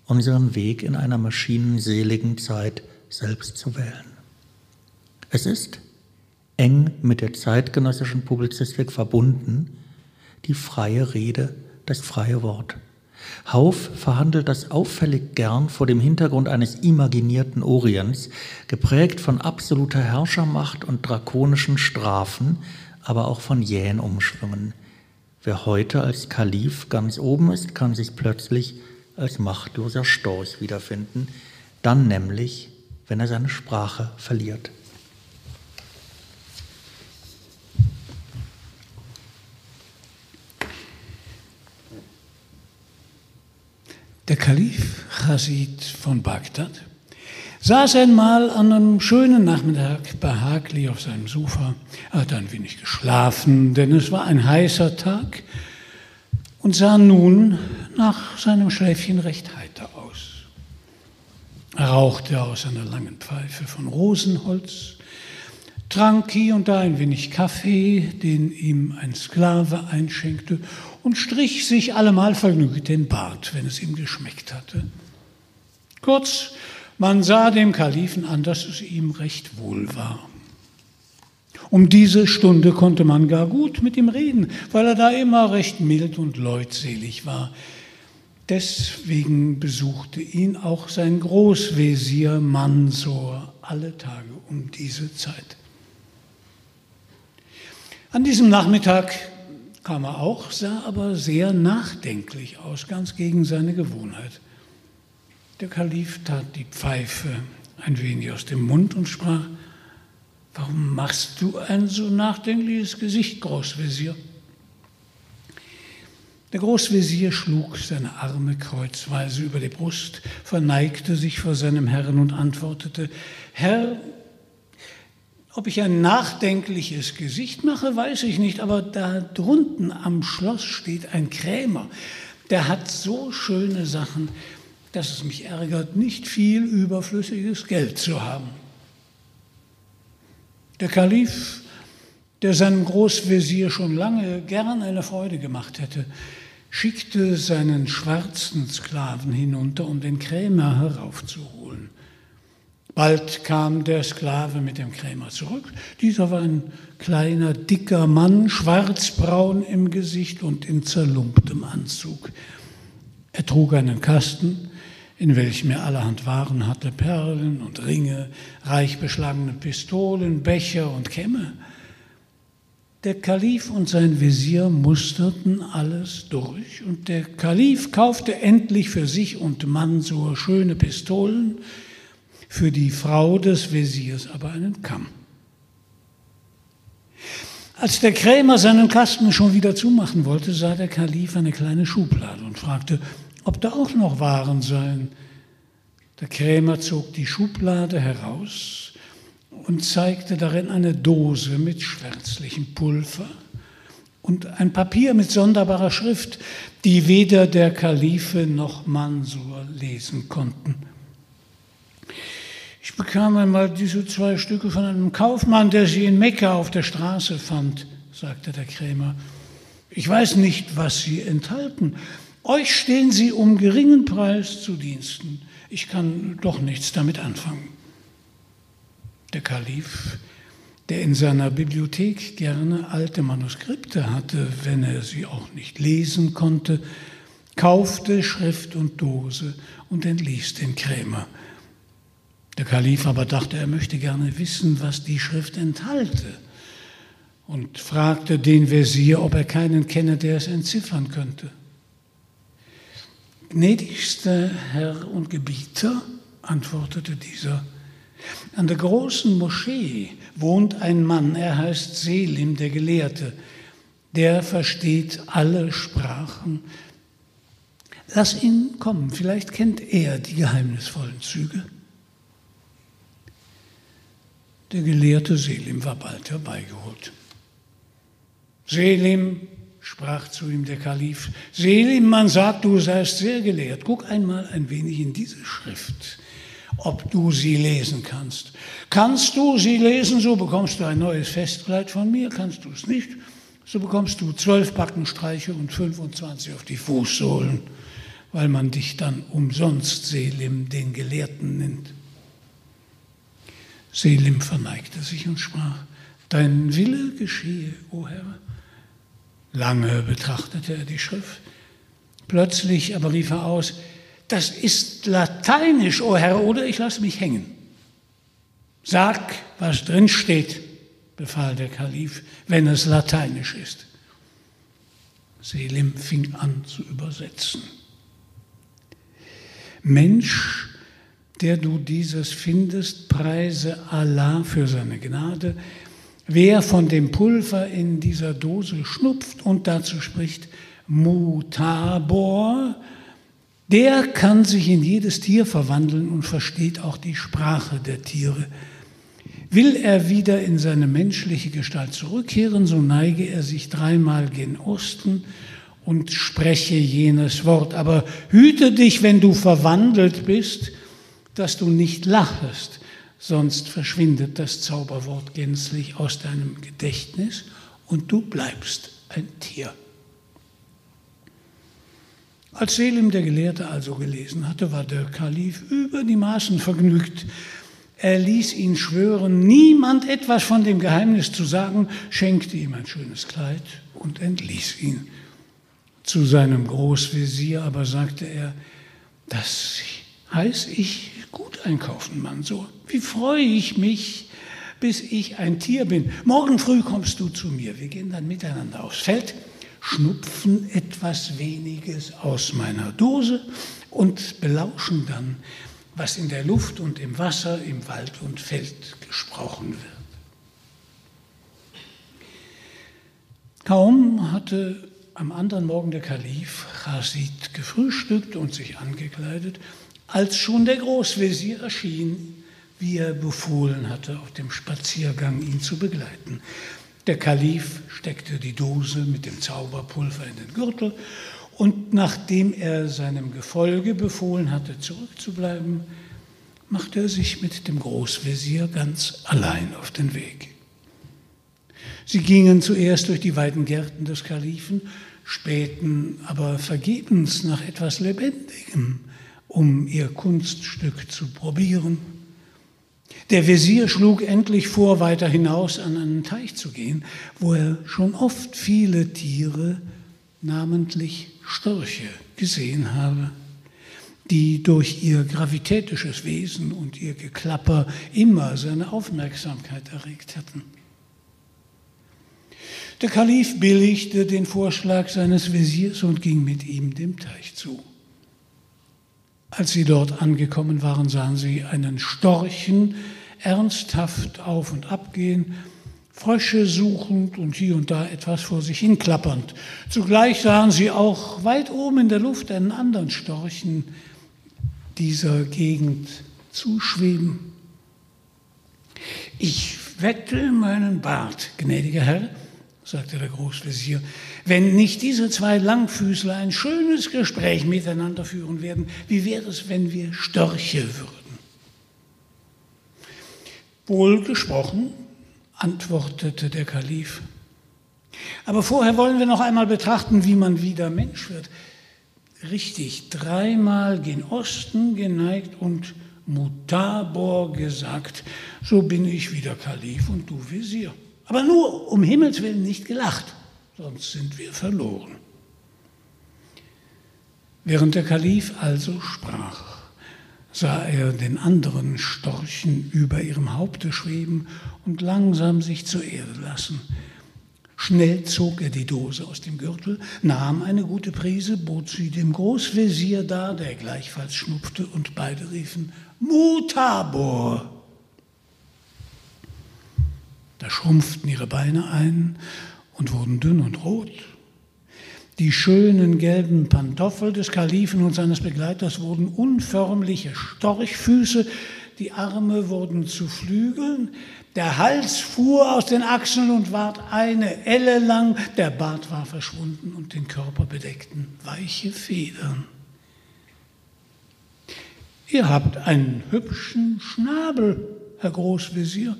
unseren Weg in einer maschinenseligen Zeit selbst zu wählen. Es ist eng mit der zeitgenössischen Publizistik verbunden, die freie Rede, das freie Wort. Hauf verhandelt das auffällig gern vor dem Hintergrund eines imaginierten Orients, geprägt von absoluter Herrschermacht und drakonischen Strafen, aber auch von jähen Umschwüngen. Wer heute als Kalif ganz oben ist, kann sich plötzlich als machtloser Storch wiederfinden, dann nämlich, wenn er seine Sprache verliert. Der Kalif Chasid von Bagdad saß einmal an einem schönen Nachmittag behaglich auf seinem Sofa. Hatte ein wenig geschlafen, denn es war ein heißer Tag und sah nun nach seinem Schläfchen recht heiter aus. Er rauchte aus einer langen Pfeife von Rosenholz, trank hier und da ein wenig Kaffee, den ihm ein Sklave einschenkte, und strich sich allemal vergnügt den Bart, wenn es ihm geschmeckt hatte. Kurz, man sah dem Kalifen an, dass es ihm recht wohl war. Um diese Stunde konnte man gar gut mit ihm reden, weil er da immer recht mild und leutselig war. Deswegen besuchte ihn auch sein Großvezier Mansor alle Tage um diese Zeit. An diesem Nachmittag kam er auch, sah aber sehr nachdenklich aus, ganz gegen seine Gewohnheit. Der Kalif tat die Pfeife ein wenig aus dem Mund und sprach, warum machst du ein so nachdenkliches Gesicht, Großvezier? Der Großvezier schlug seine Arme kreuzweise über die Brust, verneigte sich vor seinem Herrn und antwortete, Herr, ob ich ein nachdenkliches Gesicht mache, weiß ich nicht, aber da drunten am Schloss steht ein Krämer, der hat so schöne Sachen, dass es mich ärgert, nicht viel überflüssiges Geld zu haben. Der Kalif, der seinem Großvezier schon lange gern eine Freude gemacht hätte, schickte seinen schwarzen Sklaven hinunter, um den Krämer heraufzuholen. Bald kam der Sklave mit dem Krämer zurück. Dieser war ein kleiner, dicker Mann, schwarzbraun im Gesicht und in zerlumptem Anzug. Er trug einen Kasten, in welchem er allerhand Waren hatte, Perlen und Ringe, reich beschlagene Pistolen, Becher und Kämme. Der Kalif und sein Visier musterten alles durch und der Kalif kaufte endlich für sich und Mansur schöne Pistolen, für die Frau des Visiers aber einen Kamm. Als der Krämer seinen Kasten schon wieder zumachen wollte, sah der Kalif eine kleine Schublade und fragte, ob da auch noch Waren seien. Der Krämer zog die Schublade heraus und zeigte darin eine Dose mit schwärzlichem Pulver und ein Papier mit sonderbarer Schrift, die weder der Kalife noch Mansur lesen konnten. Ich bekam einmal diese zwei Stücke von einem Kaufmann, der sie in Mekka auf der Straße fand, sagte der Krämer. Ich weiß nicht, was sie enthalten. Euch stehen sie um geringen Preis zu Diensten. Ich kann doch nichts damit anfangen. Der Kalif, der in seiner Bibliothek gerne alte Manuskripte hatte, wenn er sie auch nicht lesen konnte, kaufte Schrift und Dose und entließ den Krämer. Der Kalif aber dachte, er möchte gerne wissen, was die Schrift enthalte und fragte den Wesir, ob er keinen kenne, der es entziffern könnte. Gnädigster Herr und Gebieter, antwortete dieser, an der großen Moschee wohnt ein Mann, er heißt Selim, der Gelehrte. Der versteht alle Sprachen. Lass ihn kommen, vielleicht kennt er die geheimnisvollen Züge. Der gelehrte Selim war bald herbeigeholt. Selim, sprach zu ihm der Kalif, Selim, man sagt, du seist sehr gelehrt. Guck einmal ein wenig in diese Schrift ob du sie lesen kannst. Kannst du sie lesen, so bekommst du ein neues Festkleid von mir. Kannst du es nicht, so bekommst du zwölf Backenstreiche und 25 auf die Fußsohlen, weil man dich dann umsonst Selim, den Gelehrten, nennt. Selim verneigte sich und sprach, Dein Wille geschehe, o Herr. Lange betrachtete er die Schrift. Plötzlich aber rief er aus, das ist lateinisch, o Herr, oder ich lasse mich hängen. Sag, was drin steht, befahl der Kalif, wenn es lateinisch ist. Selim fing an zu übersetzen. Mensch, der du dieses findest, preise Allah für seine Gnade. Wer von dem Pulver in dieser Dose schnupft und dazu spricht, Mutabor, der kann sich in jedes Tier verwandeln und versteht auch die Sprache der Tiere. Will er wieder in seine menschliche Gestalt zurückkehren, so neige er sich dreimal gen Osten und spreche jenes Wort. Aber hüte dich, wenn du verwandelt bist, dass du nicht lachest, sonst verschwindet das Zauberwort gänzlich aus deinem Gedächtnis und du bleibst ein Tier. Als Selim der Gelehrte also gelesen hatte, war der Kalif über die Maßen vergnügt. Er ließ ihn schwören, niemand etwas von dem Geheimnis zu sagen, schenkte ihm ein schönes Kleid und entließ ihn. Zu seinem Großvezier aber sagte er, das heiß ich gut einkaufen, Mann, so. Wie freue ich mich, bis ich ein Tier bin. Morgen früh kommst du zu mir. Wir gehen dann miteinander aufs Feld schnupfen etwas weniges aus meiner Dose und belauschen dann, was in der Luft und im Wasser, im Wald und Feld gesprochen wird. Kaum hatte am anderen Morgen der Kalif Chasid gefrühstückt und sich angekleidet, als schon der Großvezier erschien, wie er befohlen hatte, auf dem Spaziergang ihn zu begleiten. Der Kalif steckte die Dose mit dem Zauberpulver in den Gürtel und nachdem er seinem Gefolge befohlen hatte, zurückzubleiben, machte er sich mit dem Großvezier ganz allein auf den Weg. Sie gingen zuerst durch die weiten Gärten des Kalifen, spähten aber vergebens nach etwas Lebendigem, um ihr Kunststück zu probieren. Der Wesir schlug endlich vor, weiter hinaus an einen Teich zu gehen, wo er schon oft viele Tiere, namentlich Störche, gesehen habe, die durch ihr gravitätisches Wesen und ihr Geklapper immer seine Aufmerksamkeit erregt hatten. Der Kalif billigte den Vorschlag seines Wesirs und ging mit ihm dem Teich zu. Als sie dort angekommen waren, sahen sie einen Storchen ernsthaft auf und ab gehen, Frösche suchend und hier und da etwas vor sich hin klappernd. Zugleich sahen sie auch weit oben in der Luft einen anderen Storchen dieser Gegend zuschweben. Ich wette meinen Bart, gnädiger Herr, sagte der Großvezier, wenn nicht diese zwei Langfüßler ein schönes Gespräch miteinander führen werden, wie wäre es, wenn wir Störche würden? Wohl gesprochen, antwortete der Kalif. Aber vorher wollen wir noch einmal betrachten, wie man wieder Mensch wird. Richtig, dreimal gen Osten geneigt und Mutabor gesagt, so bin ich wieder Kalif und du Visier. Aber nur um Himmels willen nicht gelacht, sonst sind wir verloren. Während der Kalif also sprach, sah er den anderen Storchen über ihrem Haupte schweben und langsam sich zur Erde lassen. Schnell zog er die Dose aus dem Gürtel, nahm eine gute Prise, bot sie dem Großvezier dar, der gleichfalls schnupfte, und beide riefen Mutabor. Da schrumpften ihre Beine ein und wurden dünn und rot. Die schönen gelben Pantoffel des Kalifen und seines Begleiters wurden unförmliche Storchfüße, die Arme wurden zu Flügeln, der Hals fuhr aus den Achseln und ward eine Elle lang, der Bart war verschwunden und den Körper bedeckten weiche Federn. Ihr habt einen hübschen Schnabel, Herr Großvezier,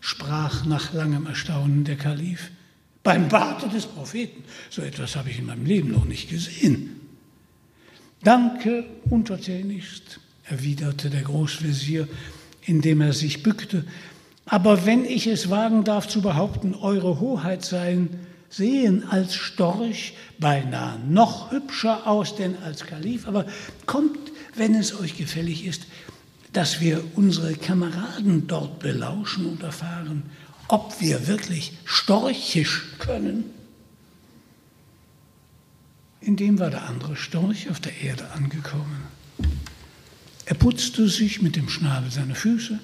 sprach nach langem Erstaunen der Kalif. Beim Barte des Propheten. So etwas habe ich in meinem Leben noch nicht gesehen. Danke, untertänigst, erwiderte der Großvezier, indem er sich bückte. Aber wenn ich es wagen darf zu behaupten, Eure Hoheit seien, sehen als Storch beinahe noch hübscher aus denn als Kalif. Aber kommt, wenn es euch gefällig ist, dass wir unsere Kameraden dort belauschen und erfahren, ob wir wirklich storchisch können. In dem war der andere Storch auf der Erde angekommen. Er putzte sich mit dem Schnabel seine Füße,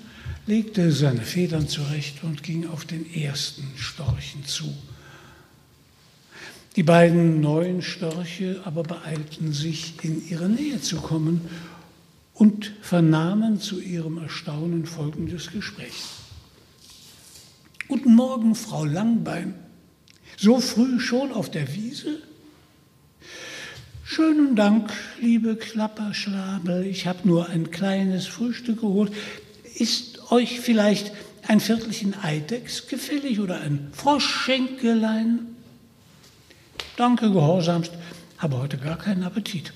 legte seine Federn zurecht und ging auf den ersten Storchen zu. Die beiden neuen Störche aber beeilten sich, in ihre Nähe zu kommen und vernahmen zu ihrem Erstaunen folgendes Gespräch. Guten Morgen, Frau Langbein. So früh schon auf der Wiese? Schönen Dank, liebe Klapperschlabel. Ich habe nur ein kleines Frühstück geholt. Ist euch vielleicht ein Viertelchen Eidechs gefällig oder ein Froschschenkelein? Danke, gehorsamst, habe heute gar keinen Appetit.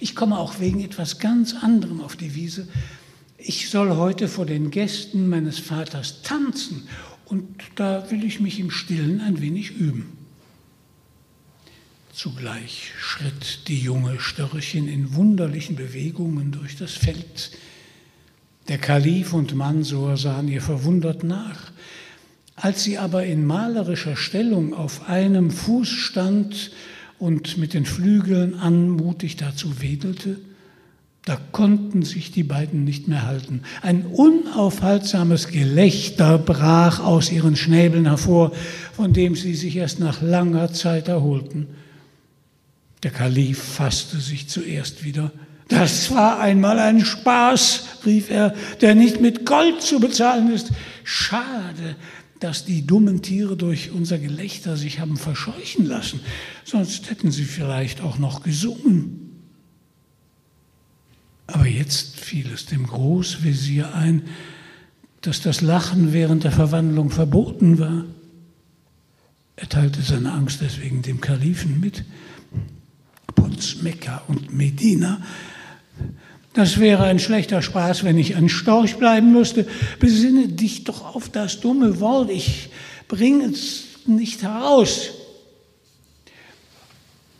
Ich komme auch wegen etwas ganz anderem auf die Wiese. Ich soll heute vor den Gästen meines Vaters tanzen und da will ich mich im Stillen ein wenig üben. Zugleich schritt die junge Störchin in wunderlichen Bewegungen durch das Feld. Der Kalif und Mansur sahen ihr verwundert nach. Als sie aber in malerischer Stellung auf einem Fuß stand und mit den Flügeln anmutig dazu wedelte, da konnten sich die beiden nicht mehr halten. Ein unaufhaltsames Gelächter brach aus ihren Schnäbeln hervor, von dem sie sich erst nach langer Zeit erholten. Der Kalif fasste sich zuerst wieder. Das war einmal ein Spaß, rief er, der nicht mit Gold zu bezahlen ist. Schade, dass die dummen Tiere durch unser Gelächter sich haben verscheuchen lassen, sonst hätten sie vielleicht auch noch gesungen. Aber jetzt fiel es dem Großvezier ein, dass das Lachen während der Verwandlung verboten war. Er teilte seine Angst deswegen dem Kalifen mit. Putz, Mekka und Medina. Das wäre ein schlechter Spaß, wenn ich ein Storch bleiben müsste. Besinne dich doch auf das dumme Wort. Ich bringe es nicht heraus.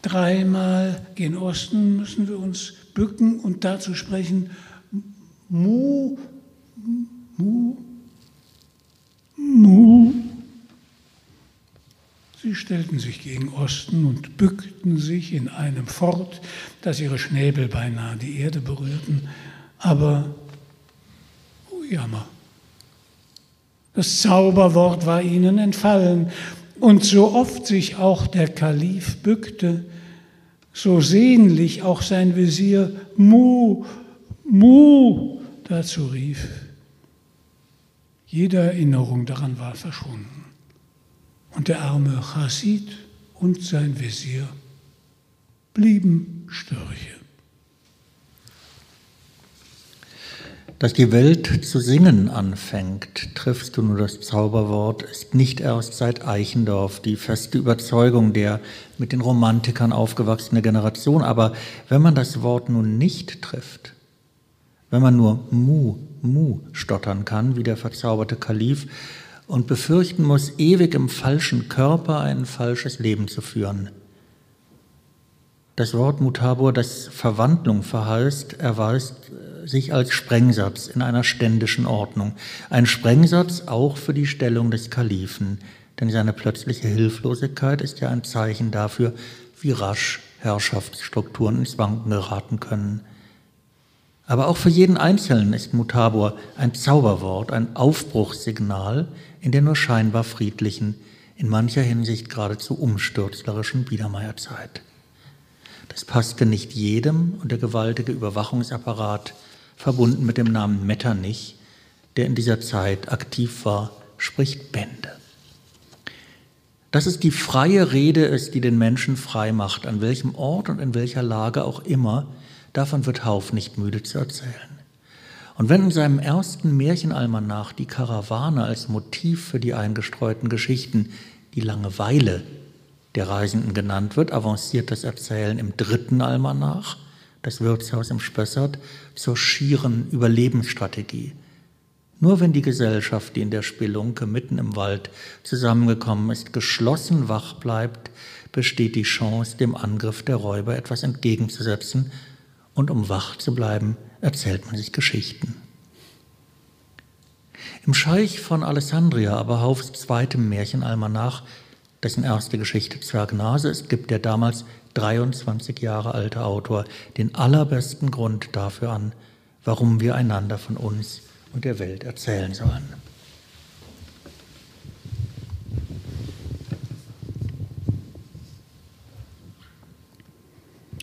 Dreimal gen Osten müssen wir uns bücken und dazu sprechen, Mu, Mu, Mu. Sie stellten sich gegen Osten und bückten sich in einem fort, dass ihre Schnäbel beinahe die Erde berührten. Aber, oh Jammer, das Zauberwort war ihnen entfallen, und so oft sich auch der Kalif bückte, so sehnlich auch sein Visier Mu, Mu dazu rief. Jede Erinnerung daran war verschwunden. Und der arme Chassid und sein Visier blieben Störche. Dass die Welt zu singen anfängt, triffst du nur das Zauberwort, ist nicht erst seit Eichendorff die feste Überzeugung der mit den Romantikern aufgewachsene Generation. Aber wenn man das Wort nun nicht trifft, wenn man nur Mu, Mu stottern kann, wie der verzauberte Kalif, und befürchten muss, ewig im falschen Körper ein falsches Leben zu führen. Das Wort Mutabor, das Verwandlung verheißt, erweist sich als Sprengsatz in einer ständischen Ordnung. Ein Sprengsatz auch für die Stellung des Kalifen, denn seine plötzliche Hilflosigkeit ist ja ein Zeichen dafür, wie rasch Herrschaftsstrukturen ins Wanken geraten können. Aber auch für jeden Einzelnen ist Mutabor ein Zauberwort, ein Aufbruchssignal in der nur scheinbar friedlichen, in mancher Hinsicht geradezu umstürzlerischen Biedermeierzeit. Das passte nicht jedem und der gewaltige Überwachungsapparat, verbunden mit dem Namen Metternich, der in dieser Zeit aktiv war, spricht Bände. Dass es die freie Rede ist, die den Menschen frei macht, an welchem Ort und in welcher Lage auch immer, davon wird Hauf nicht müde zu erzählen. Und wenn in seinem ersten Märchenalmanach die Karawane als Motiv für die eingestreuten Geschichten die Langeweile der Reisenden genannt wird, avanciert das Erzählen im dritten Almanach, das Wirtshaus im Spessart, zur schieren Überlebensstrategie. Nur wenn die Gesellschaft, die in der Spelunke mitten im Wald zusammengekommen ist, geschlossen wach bleibt, besteht die Chance, dem Angriff der Räuber etwas entgegenzusetzen, und um wach zu bleiben, erzählt man sich Geschichten. Im Scheich von Alessandria, aber Haufs zweitem Märchenalmanach, dessen erste Geschichte Zwergnase ist, gibt der damals 23 Jahre alte Autor den allerbesten Grund dafür an, warum wir einander von uns und der Welt erzählen sollen.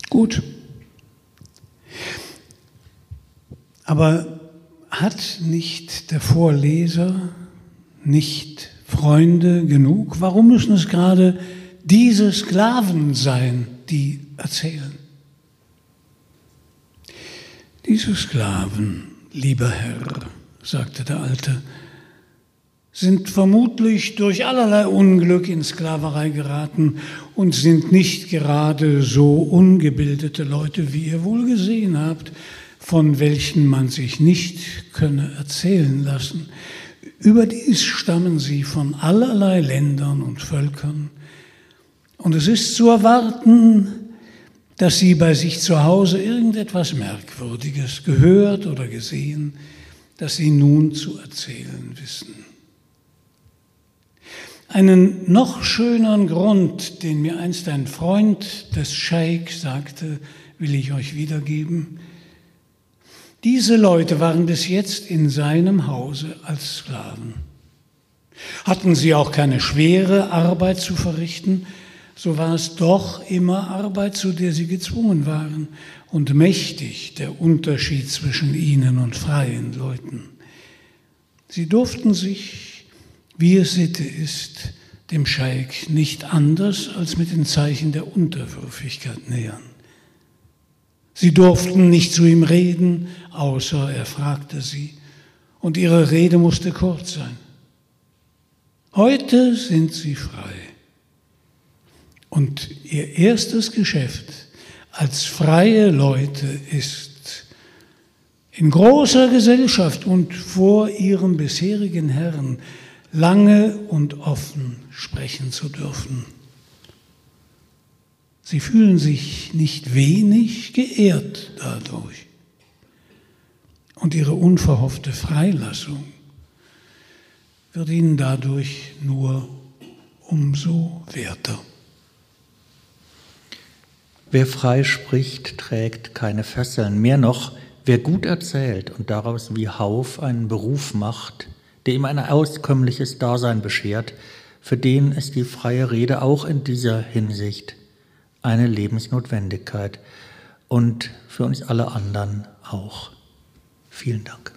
Gut. Aber hat nicht der Vorleser nicht Freunde genug? Warum müssen es gerade diese Sklaven sein, die erzählen? Diese Sklaven, lieber Herr, sagte der Alte, sind vermutlich durch allerlei Unglück in Sklaverei geraten und sind nicht gerade so ungebildete Leute, wie ihr wohl gesehen habt, von welchen man sich nicht könne erzählen lassen. Überdies stammen sie von allerlei Ländern und Völkern. Und es ist zu erwarten, dass sie bei sich zu Hause irgendetwas Merkwürdiges gehört oder gesehen, das sie nun zu erzählen wissen. Einen noch schöneren Grund, den mir einst ein Freund des Scheik sagte, will ich euch wiedergeben. Diese Leute waren bis jetzt in seinem Hause als Sklaven. Hatten sie auch keine schwere Arbeit zu verrichten, so war es doch immer Arbeit, zu der sie gezwungen waren und mächtig der Unterschied zwischen ihnen und freien Leuten. Sie durften sich, wie es Sitte ist, dem Scheik nicht anders als mit den Zeichen der Unterwürfigkeit nähern. Sie durften nicht zu ihm reden, außer er fragte sie, und ihre Rede musste kurz sein. Heute sind sie frei. Und ihr erstes Geschäft als freie Leute ist, in großer Gesellschaft und vor ihrem bisherigen Herrn lange und offen sprechen zu dürfen. Sie fühlen sich nicht wenig geehrt dadurch. Und ihre unverhoffte Freilassung wird ihnen dadurch nur umso werter. Wer frei spricht, trägt keine Fesseln. Mehr noch, wer gut erzählt und daraus wie Hauf einen Beruf macht, der ihm ein auskömmliches Dasein beschert, für den ist die freie Rede auch in dieser Hinsicht eine Lebensnotwendigkeit und für uns alle anderen auch. Vielen Dank.